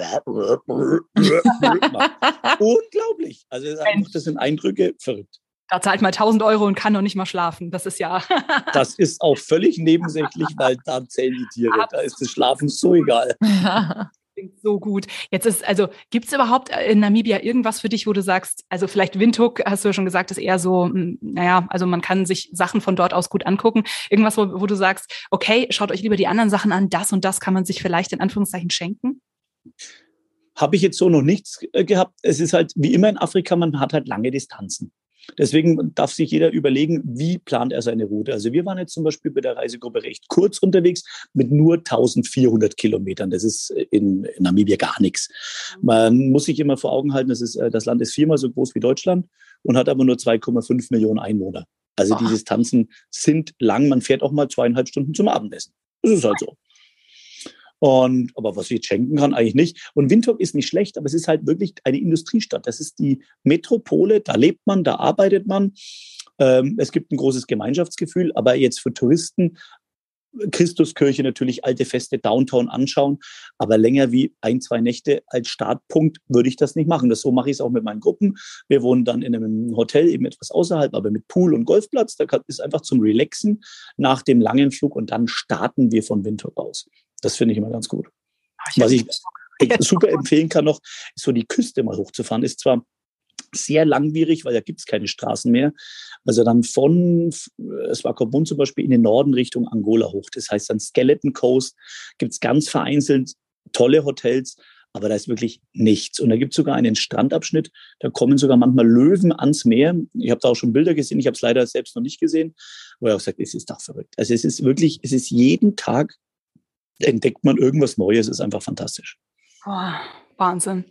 unglaublich. Also einfach, das sind Eindrücke verrückt. Da zahlt mal 1000 Euro und kann noch nicht mal schlafen. Das ist ja. das ist auch völlig nebensächlich, weil da zählen die Tiere. Da ist das Schlafen so egal. Klingt so gut. Jetzt ist, also gibt es überhaupt in Namibia irgendwas für dich, wo du sagst, also vielleicht Windhoek, hast du ja schon gesagt, ist eher so, hm, naja, also man kann sich Sachen von dort aus gut angucken. Irgendwas, wo, wo du sagst, okay, schaut euch lieber die anderen Sachen an, das und das kann man sich vielleicht in Anführungszeichen schenken? Habe ich jetzt so noch nichts äh, gehabt. Es ist halt wie immer in Afrika, man hat halt lange Distanzen. Deswegen darf sich jeder überlegen, wie plant er seine Route. Also wir waren jetzt zum Beispiel bei der Reisegruppe recht kurz unterwegs mit nur 1400 Kilometern. Das ist in, in Namibia gar nichts. Man muss sich immer vor Augen halten, das, ist, äh, das Land ist viermal so groß wie Deutschland und hat aber nur 2,5 Millionen Einwohner. Also die Distanzen sind lang. Man fährt auch mal zweieinhalb Stunden zum Abendessen. Das ist halt so. Und, aber was ich jetzt schenken kann, eigentlich nicht. Und Windhoek ist nicht schlecht, aber es ist halt wirklich eine Industriestadt. Das ist die Metropole, da lebt man, da arbeitet man. Ähm, es gibt ein großes Gemeinschaftsgefühl, aber jetzt für Touristen Christuskirche natürlich alte Feste Downtown anschauen, aber länger wie ein, zwei Nächte als Startpunkt würde ich das nicht machen. Das so mache ich es auch mit meinen Gruppen. Wir wohnen dann in einem Hotel eben etwas außerhalb, aber mit Pool und Golfplatz. Da ist einfach zum Relaxen nach dem langen Flug und dann starten wir von Windhoek aus. Das finde ich immer ganz gut. Ach, Was ich super empfehlen kann noch, ist so die Küste mal hochzufahren. Ist zwar sehr langwierig, weil da gibt es keine Straßen mehr. Also dann von Swakopmund zum Beispiel in den Norden Richtung Angola hoch. Das heißt dann Skeleton Coast gibt es ganz vereinzelt tolle Hotels, aber da ist wirklich nichts. Und da gibt es sogar einen Strandabschnitt, da kommen sogar manchmal Löwen ans Meer. Ich habe da auch schon Bilder gesehen, ich habe es leider selbst noch nicht gesehen, wo er auch sagt, es ist doch verrückt. Also es ist wirklich, es ist jeden Tag entdeckt man irgendwas Neues, ist einfach fantastisch. Oh, Wahnsinn.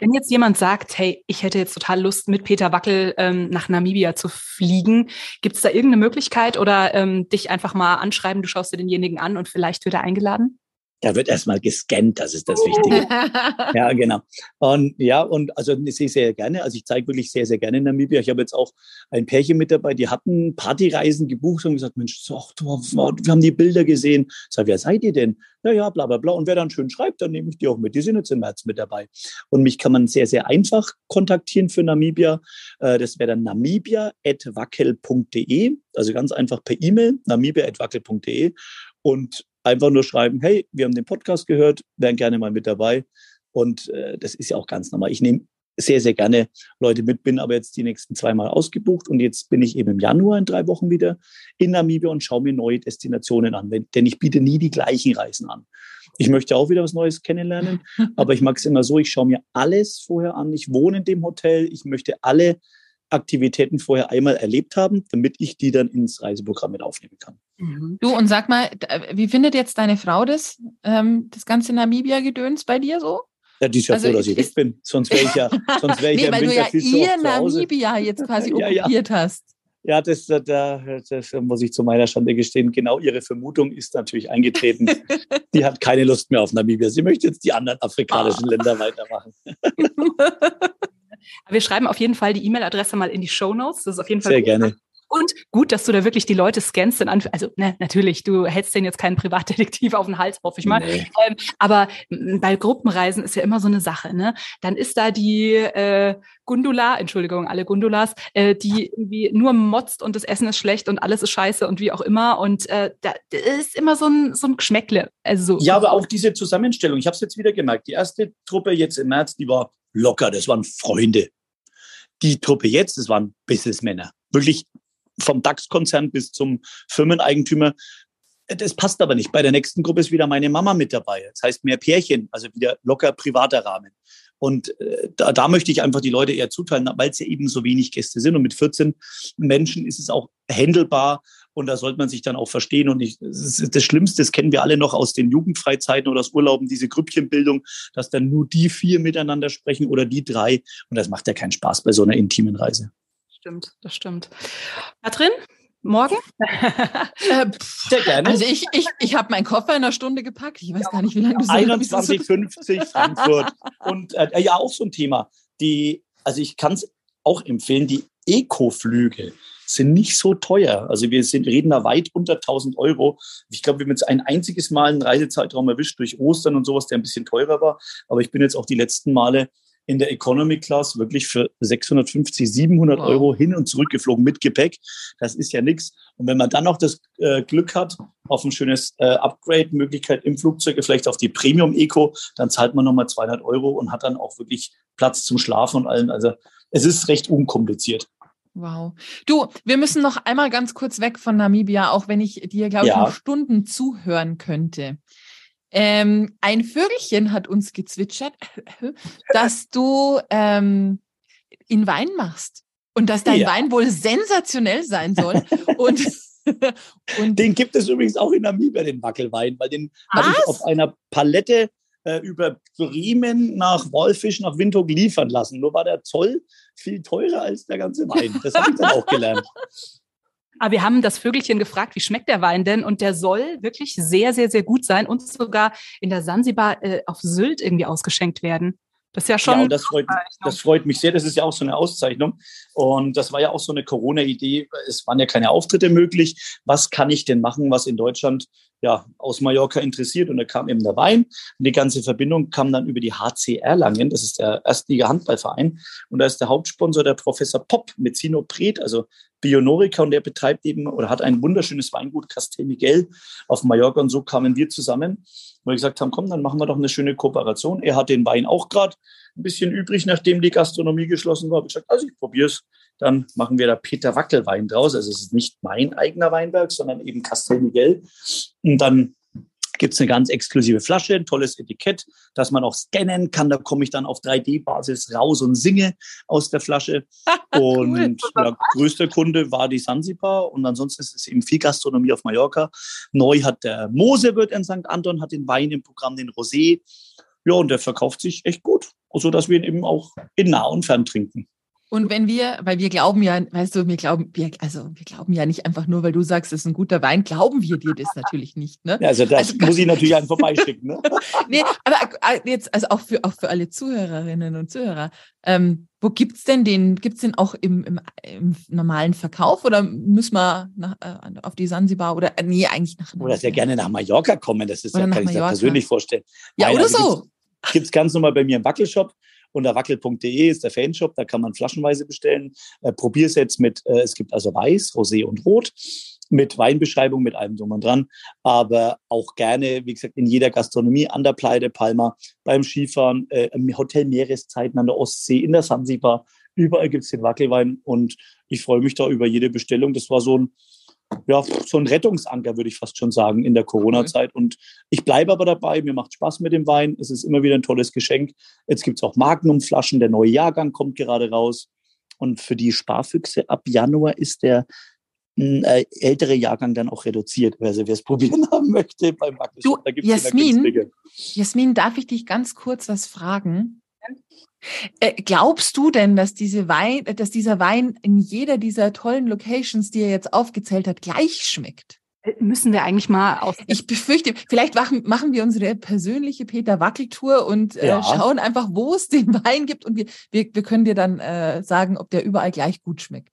Wenn jetzt jemand sagt, hey, ich hätte jetzt total Lust, mit Peter Wackel ähm, nach Namibia zu fliegen, gibt es da irgendeine Möglichkeit oder ähm, dich einfach mal anschreiben, du schaust dir denjenigen an und vielleicht wird er eingeladen? Da wird erstmal gescannt, das ist das Wichtige. ja, genau. Und ja, und also ich sehe sehr gerne, also ich zeige wirklich sehr, sehr gerne Namibia. Ich habe jetzt auch ein Pärchen mit dabei, die hatten Partyreisen gebucht und gesagt, Mensch, so, wir haben die Bilder gesehen. Ich sage, wer seid ihr denn? Ja, ja, bla bla bla. Und wer dann schön schreibt, dann nehme ich die auch mit. Die sind jetzt im März mit dabei. Und mich kann man sehr, sehr einfach kontaktieren für Namibia. Äh, das wäre dann namibia.wackel.de, also ganz einfach per E-Mail, namibia.wackel.de. Und einfach nur schreiben, hey, wir haben den Podcast gehört, wären gerne mal mit dabei. Und äh, das ist ja auch ganz normal. Ich nehme sehr, sehr gerne Leute mit, bin aber jetzt die nächsten zweimal ausgebucht und jetzt bin ich eben im Januar in drei Wochen wieder in Namibia und schaue mir neue Destinationen an, denn ich biete nie die gleichen Reisen an. Ich möchte auch wieder was Neues kennenlernen, aber ich mag es immer so, ich schaue mir alles vorher an, ich wohne in dem Hotel, ich möchte alle Aktivitäten vorher einmal erlebt haben, damit ich die dann ins Reiseprogramm mit aufnehmen kann. Mhm. Du, und sag mal, wie findet jetzt deine Frau das, ähm, das ganze Namibia-Gedöns bei dir so? Ja, die ist ja also froh, dass ich weg bin. Sonst wäre ich ja, sonst wäre ich nee, ja weil du ja ihr Namibia jetzt quasi ja, okkupiert ja. hast. Ja, das, da, das muss ich zu meiner Schande gestehen. Genau ihre Vermutung ist natürlich eingetreten. die hat keine Lust mehr auf Namibia. Sie möchte jetzt die anderen afrikanischen ah. Länder weitermachen. Wir schreiben auf jeden Fall die E-Mail-Adresse mal in die Show Notes. Das ist auf jeden Fall sehr gerne. Und gut, dass du da wirklich die Leute scannst. In also ne, natürlich, du hältst denen jetzt keinen Privatdetektiv auf den Hals, hoffe ich mal. Nee. Ähm, aber bei Gruppenreisen ist ja immer so eine Sache. Ne? Dann ist da die äh, Gundula, Entschuldigung, alle Gundulas, äh, die irgendwie nur motzt und das Essen ist schlecht und alles ist scheiße und wie auch immer. Und äh, da ist immer so ein, so ein Geschmäckle. Also, ja, aber auch diese Zusammenstellung. Ich habe es jetzt wieder gemerkt. Die erste Truppe jetzt im März, die war locker. Das waren Freunde. Die Truppe jetzt, das waren Businessmänner. Wirklich vom DAX-Konzern bis zum Firmeneigentümer. Das passt aber nicht. Bei der nächsten Gruppe ist wieder meine Mama mit dabei. Das heißt mehr Pärchen, also wieder locker privater Rahmen. Und äh, da, da möchte ich einfach die Leute eher zuteilen, weil es ja eben so wenig Gäste sind. Und mit 14 Menschen ist es auch händelbar und da sollte man sich dann auch verstehen. Und ich, das, das Schlimmste, das kennen wir alle noch aus den Jugendfreizeiten oder aus Urlauben, diese Grüppchenbildung, dass dann nur die vier miteinander sprechen oder die drei. Und das macht ja keinen Spaß bei so einer intimen Reise stimmt, das stimmt. Katrin, morgen? äh, Sehr gerne. Also ich, ich, ich habe meinen Koffer in einer Stunde gepackt. Ich weiß ja, gar nicht, wie lange du 21,50 Frankfurt. Und äh, ja, auch so ein Thema. Die, also ich kann es auch empfehlen, die Eco-Flüge sind nicht so teuer. Also wir sind, reden da weit unter 1000 Euro. Ich glaube, wir haben jetzt ein einziges Mal einen Reisezeitraum erwischt durch Ostern und sowas, der ein bisschen teurer war. Aber ich bin jetzt auch die letzten Male in der Economy Class wirklich für 650, 700 wow. Euro hin und zurück geflogen mit Gepäck. Das ist ja nichts. Und wenn man dann noch das äh, Glück hat auf ein schönes äh, Upgrade-Möglichkeit im Flugzeug, vielleicht auf die Premium Eco, dann zahlt man nochmal 200 Euro und hat dann auch wirklich Platz zum Schlafen und allem. Also es ist recht unkompliziert. Wow. Du, wir müssen noch einmal ganz kurz weg von Namibia, auch wenn ich dir, glaube ich, ja. noch Stunden zuhören könnte. Ähm, ein Vögelchen hat uns gezwitschert, dass du ähm, in Wein machst und dass dein ja. Wein wohl sensationell sein soll. und, und den gibt es übrigens auch in Namibia, den Wackelwein, weil den habe ich auf einer Palette äh, über Bremen nach Wolfisch nach Windhoek liefern lassen. Nur war der Zoll viel teurer als der ganze Wein. Das habe ich dann auch gelernt. Aber wir haben das Vögelchen gefragt, wie schmeckt der Wein denn? Und der soll wirklich sehr, sehr, sehr gut sein und sogar in der Sansibar äh, auf Sylt irgendwie ausgeschenkt werden. Das ist ja schon. Ja, das freut, das freut mich sehr. Das ist ja auch so eine Auszeichnung. Und das war ja auch so eine Corona-Idee. Es waren ja keine Auftritte möglich. Was kann ich denn machen, was in Deutschland ja, aus Mallorca interessiert? Und da kam eben der Wein. Und die ganze Verbindung kam dann über die HC Erlangen. Das ist der Erstliga-Handballverein. Und da ist der Hauptsponsor der Professor Popp mit Sino Pret, also Bionorica. Und der betreibt eben oder hat ein wunderschönes Weingut Castel Miguel auf Mallorca. Und so kamen wir zusammen wo wir gesagt haben, komm, dann machen wir doch eine schöne Kooperation. Er hat den Wein auch gerade ein bisschen übrig, nachdem die Gastronomie geschlossen war. Ich gesagt, also ich probiere es. Dann machen wir da Peter Wackel Wein draus. Also es ist nicht mein eigener Weinberg, sondern eben Castel Miguel. Und dann gibt es eine ganz exklusive Flasche, ein tolles Etikett, das man auch scannen kann. Da komme ich dann auf 3D-Basis raus und singe aus der Flasche. Und cool. ja, größter Kunde war die Sansibar und ansonsten ist es eben viel Gastronomie auf Mallorca. Neu hat der Mose wird in St. Anton, hat den Wein im Programm, den Rosé. Ja, und der verkauft sich echt gut, so dass wir ihn eben auch in nah und fern trinken. Und wenn wir, weil wir glauben ja, weißt du, wir glauben, wir, also wir glauben ja nicht einfach nur, weil du sagst, es ist ein guter Wein, glauben wir dir das natürlich nicht. Ne? Ja, also das also, muss ich natürlich einen vorbeischicken. Ne? nee, aber äh, jetzt, also auch für, auch für alle Zuhörerinnen und Zuhörer, ähm, wo gibt's denn den, gibt's den auch im, im, im normalen Verkauf oder müssen wir nach, äh, auf die Sansibar oder, äh, nee, eigentlich nach. Oder sehr gerne nach Mallorca kommen, das ist ja, kann ich mir persönlich vorstellen. Ja, Nein, oder also so. Gibt's, es ganz normal bei mir im Wackelshop unter wackel.de ist der Fanshop, da kann man flaschenweise bestellen. Äh, jetzt mit, äh, es gibt also Weiß, Rosé und Rot mit Weinbeschreibung, mit allem drum und dran, aber auch gerne, wie gesagt, in jeder Gastronomie, an der Pleite Palma, beim Skifahren, äh, im Hotel Meereszeiten an der Ostsee, in der Sansibar, überall gibt es den Wackelwein und ich freue mich da über jede Bestellung. Das war so ein, ja, so ein Rettungsanker, würde ich fast schon sagen, in der Corona-Zeit. Und ich bleibe aber dabei, mir macht Spaß mit dem Wein. Es ist immer wieder ein tolles Geschenk. Jetzt gibt es auch Magnum-Flaschen, der neue Jahrgang kommt gerade raus. Und für die Sparfüchse ab Januar ist der äh, ältere Jahrgang dann auch reduziert, wer es probieren haben möchte beim Du, Jasmin, Jasmin, darf ich dich ganz kurz was fragen? Äh, glaubst du denn, dass diese Wein, dass dieser Wein in jeder dieser tollen Locations, die er jetzt aufgezählt hat, gleich schmeckt? Äh, müssen wir eigentlich mal aus. Ich befürchte, vielleicht machen, machen wir unsere persönliche Peter Wackel-Tour und äh, ja. schauen einfach, wo es den Wein gibt und wir, wir, wir können dir dann äh, sagen, ob der überall gleich gut schmeckt.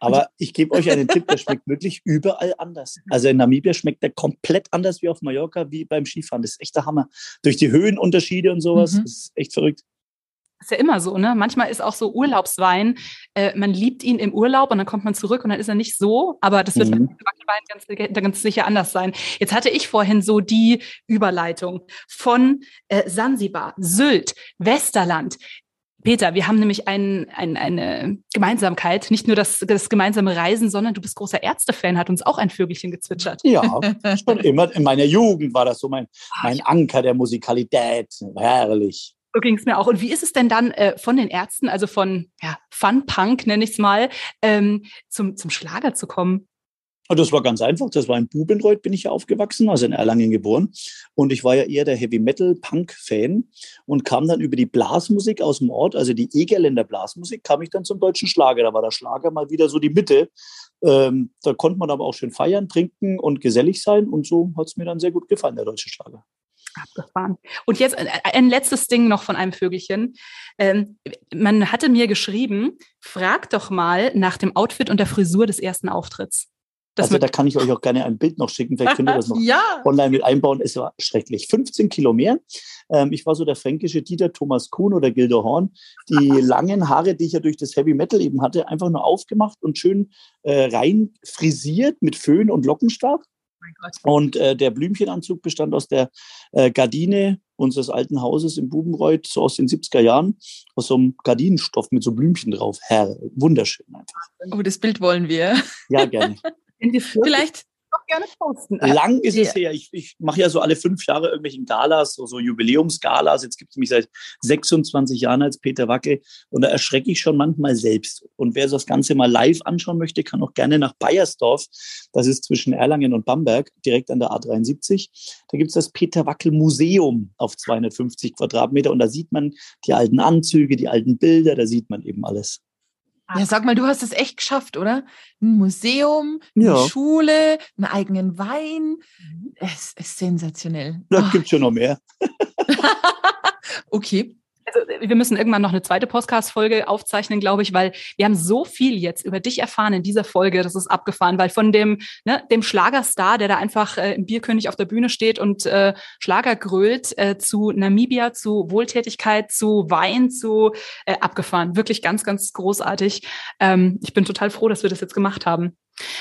Aber ich gebe euch einen Tipp, der schmeckt wirklich überall anders. Also in Namibia schmeckt der komplett anders wie auf Mallorca, wie beim Skifahren. Das ist echt der Hammer. Durch die Höhenunterschiede und sowas. Mhm. Das ist echt verrückt ist ja immer so, ne? Manchmal ist auch so Urlaubswein, äh, man liebt ihn im Urlaub und dann kommt man zurück und dann ist er nicht so, aber das wird mhm. beim Wackelwein ganz, ganz sicher anders sein. Jetzt hatte ich vorhin so die Überleitung von äh, Sansibar, Sylt, Westerland, Peter, wir haben nämlich ein, ein, eine Gemeinsamkeit, nicht nur das, das gemeinsame Reisen, sondern du bist großer Ärztefan, hat uns auch ein Vögelchen gezwitschert. Ja, schon immer. In meiner Jugend war das so mein, mein Anker der Musikalität. Herrlich. So ging es mir auch. Und wie ist es denn dann äh, von den Ärzten, also von ja, Fun Punk, nenne ich es mal, ähm, zum, zum Schlager zu kommen? Das war ganz einfach. Das war in Bubenreuth, bin ich ja aufgewachsen, also in Erlangen geboren. Und ich war ja eher der Heavy Metal Punk Fan und kam dann über die Blasmusik aus dem Ort, also die Egerländer Blasmusik, kam ich dann zum deutschen Schlager. Da war der Schlager mal wieder so die Mitte. Ähm, da konnte man aber auch schön feiern, trinken und gesellig sein. Und so hat es mir dann sehr gut gefallen, der deutsche Schlager. Abgefahren. Und jetzt ein, ein, letztes Ding noch von einem Vögelchen. Ähm, man hatte mir geschrieben, frag doch mal nach dem Outfit und der Frisur des ersten Auftritts. Das also da kann ich euch auch gerne ein Bild noch schicken. Vielleicht könnt ihr das noch ja. online mit einbauen. Es war schrecklich. 15 Kilo mehr. Ähm, ich war so der fränkische Dieter Thomas Kuhn oder Gildo Horn. Die langen Haare, die ich ja durch das Heavy Metal eben hatte, einfach nur aufgemacht und schön äh, rein frisiert mit Föhn und Lockenstab. Und äh, der Blümchenanzug bestand aus der äh, Gardine unseres alten Hauses in Bubenreuth, so aus den 70er Jahren, aus so einem Gardinenstoff mit so Blümchen drauf. Herr, wunderschön einfach. Oh, das Bild wollen wir. Ja, gerne. Vielleicht auch gerne posten. Lang ist es her. Ich, ich mache ja so alle fünf Jahre irgendwelchen Galas, so, so Jubiläumsgalas. Jetzt gibt es mich seit 26 Jahren als Peter Wackel und da erschrecke ich schon manchmal selbst. Und wer das Ganze mal live anschauen möchte, kann auch gerne nach Bayersdorf. Das ist zwischen Erlangen und Bamberg, direkt an der A73. Da gibt es das Peter Wackel Museum auf 250 Quadratmeter und da sieht man die alten Anzüge, die alten Bilder, da sieht man eben alles. Ja, sag mal, du hast es echt geschafft, oder? Ein Museum, eine ja. Schule, einen eigenen Wein. Mhm. Es ist sensationell. Da gibt es schon noch mehr. okay also wir müssen irgendwann noch eine zweite Podcast-Folge aufzeichnen, glaube ich, weil wir haben so viel jetzt über dich erfahren in dieser Folge, das ist abgefahren, weil von dem, ne, dem Schlagerstar, der da einfach äh, im Bierkönig auf der Bühne steht und äh, Schlager grölt, äh, zu Namibia, zu Wohltätigkeit, zu Wein, zu äh, abgefahren. Wirklich ganz, ganz großartig. Ähm, ich bin total froh, dass wir das jetzt gemacht haben.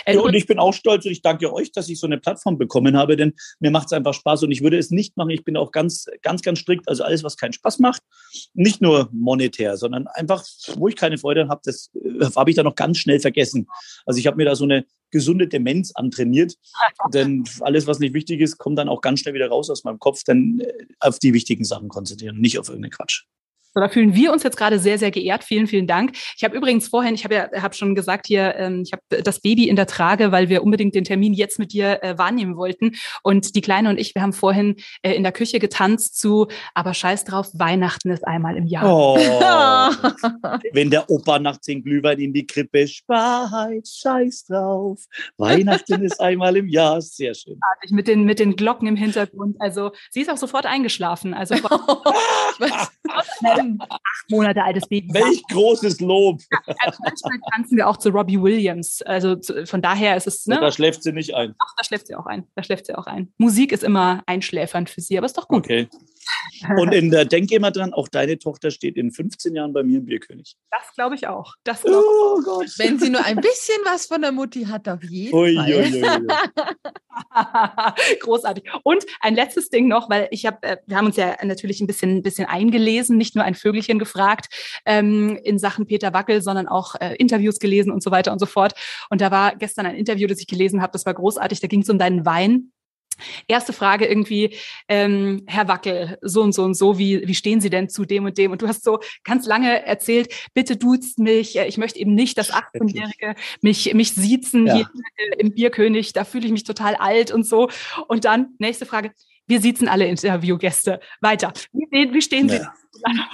Ja, und ich bin auch stolz und ich danke euch, dass ich so eine Plattform bekommen habe, denn mir macht es einfach Spaß und ich würde es nicht machen. Ich bin auch ganz, ganz, ganz strikt. Also alles, was keinen Spaß macht, nicht nur monetär, sondern einfach, wo ich keine Freude habe, das äh, habe ich da noch ganz schnell vergessen. Also ich habe mir da so eine gesunde Demenz antrainiert, denn alles, was nicht wichtig ist, kommt dann auch ganz schnell wieder raus aus meinem Kopf, denn äh, auf die wichtigen Sachen konzentrieren, nicht auf irgendeinen Quatsch. So, da fühlen wir uns jetzt gerade sehr, sehr geehrt. Vielen, vielen Dank. Ich habe übrigens vorhin, ich habe ja hab schon gesagt hier, ähm, ich habe das Baby in der Trage, weil wir unbedingt den Termin jetzt mit dir äh, wahrnehmen wollten. Und die Kleine und ich, wir haben vorhin äh, in der Küche getanzt zu, aber scheiß drauf, Weihnachten ist einmal im Jahr. Oh, wenn der Opa nachts den Glühwein in die Krippe speit, scheiß drauf. Weihnachten ist einmal im Jahr. Sehr schön. Mit den, mit den Glocken im Hintergrund. Also sie ist auch sofort eingeschlafen. Also ein acht Monate altes Baby. Welch großes Lob. Ja, also manchmal tanzen wir auch zu Robbie Williams. Also zu, von daher ist es. Ne? Da schläft sie nicht ein. Ach, da schläft sie auch ein. Da schläft sie auch ein. Musik ist immer einschläfernd für sie, aber ist doch gut. Okay. Und in der, denk immer dran, auch deine Tochter steht in 15 Jahren bei mir im Bierkönig. Das glaube ich auch. Das glaub oh Gott. Wenn sie nur ein bisschen was von der Mutti hat, auf jeden ui, Fall. Ui, ui, Großartig. Und ein letztes Ding noch, weil ich habe, äh, wir haben uns ja natürlich ein bisschen, ein bisschen eingelesen, nicht nur ein Vögelchen gefragt ähm, in Sachen Peter Wackel, sondern auch äh, Interviews gelesen und so weiter und so fort. Und da war gestern ein Interview, das ich gelesen habe, das war großartig. Da ging es um deinen Wein. Erste Frage irgendwie, ähm, Herr Wackel, so und so und so, wie, wie stehen Sie denn zu dem und dem? Und du hast so ganz lange erzählt, bitte duzt mich, äh, ich möchte eben nicht, dass 18-Jährige mich, mich siezen ja. hier äh, im Bierkönig, da fühle ich mich total alt und so. Und dann, nächste Frage, wir siezen alle Interviewgäste. Weiter. Wie, wie stehen Sie? Naja,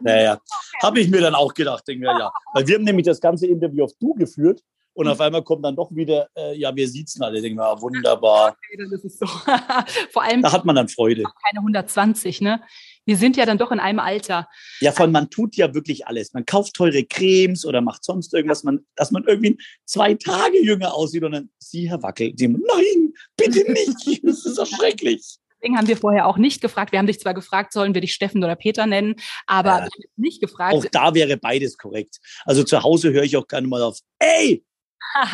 naja. habe ich mir dann auch gedacht, denke mir, ja. Weil wir haben nämlich das ganze Interview auf Du geführt und auf einmal kommt dann doch wieder, äh, ja, wir sitzen alle. Denken wir, ah, wunderbar. Okay, so. vor allem. Da hat man dann Freude. Keine 120, ne? Wir sind ja dann doch in einem Alter. Ja, vor allem, man tut ja wirklich alles. Man kauft teure Cremes oder macht sonst irgendwas, man, dass man irgendwie zwei Tage jünger aussieht und dann, Sie, Herr Wackel, die, nein, bitte nicht. Das ist so schrecklich. Deswegen haben wir vorher auch nicht gefragt. Wir haben dich zwar gefragt, sollen wir dich Steffen oder Peter nennen, aber ja. nicht gefragt. Auch da wäre beides korrekt. Also zu Hause höre ich auch gerne mal auf, ey,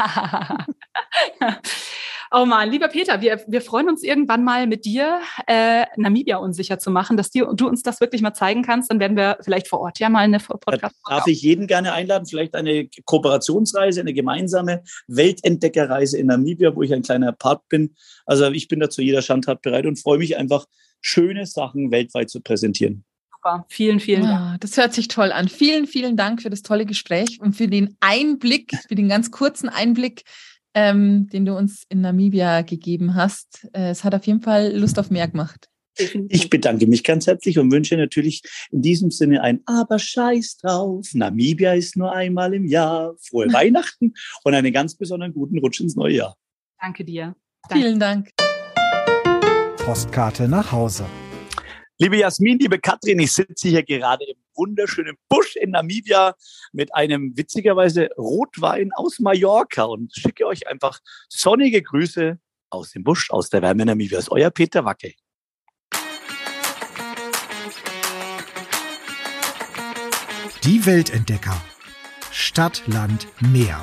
oh man, lieber Peter, wir, wir freuen uns irgendwann mal mit dir äh, Namibia unsicher zu machen, dass dir, du uns das wirklich mal zeigen kannst. Dann werden wir vielleicht vor Ort ja mal eine Podcast. Darf ich jeden gerne einladen? Vielleicht eine Kooperationsreise, eine gemeinsame Weltentdeckerreise in Namibia, wo ich ein kleiner Part bin. Also ich bin dazu jeder Schandtat bereit und freue mich einfach, schöne Sachen weltweit zu präsentieren super. Vielen, vielen Dank. Oh, das hört sich toll an. Vielen, vielen Dank für das tolle Gespräch und für den Einblick, für den ganz kurzen Einblick, ähm, den du uns in Namibia gegeben hast. Äh, es hat auf jeden Fall Lust auf mehr gemacht. Ich bedanke mich ganz herzlich und wünsche natürlich in diesem Sinne ein Aber scheiß drauf. Namibia ist nur einmal im Jahr. Frohe Weihnachten und einen ganz besonderen guten Rutsch ins neue Jahr. Danke dir. Danke. Vielen Dank. Postkarte nach Hause. Liebe Jasmin, liebe Katrin, ich sitze hier gerade im wunderschönen Busch in Namibia mit einem witzigerweise Rotwein aus Mallorca und schicke euch einfach sonnige Grüße aus dem Busch, aus der Wärme Namibias. Euer Peter Wacke. Die Weltentdecker. Stadt, Land, Meer.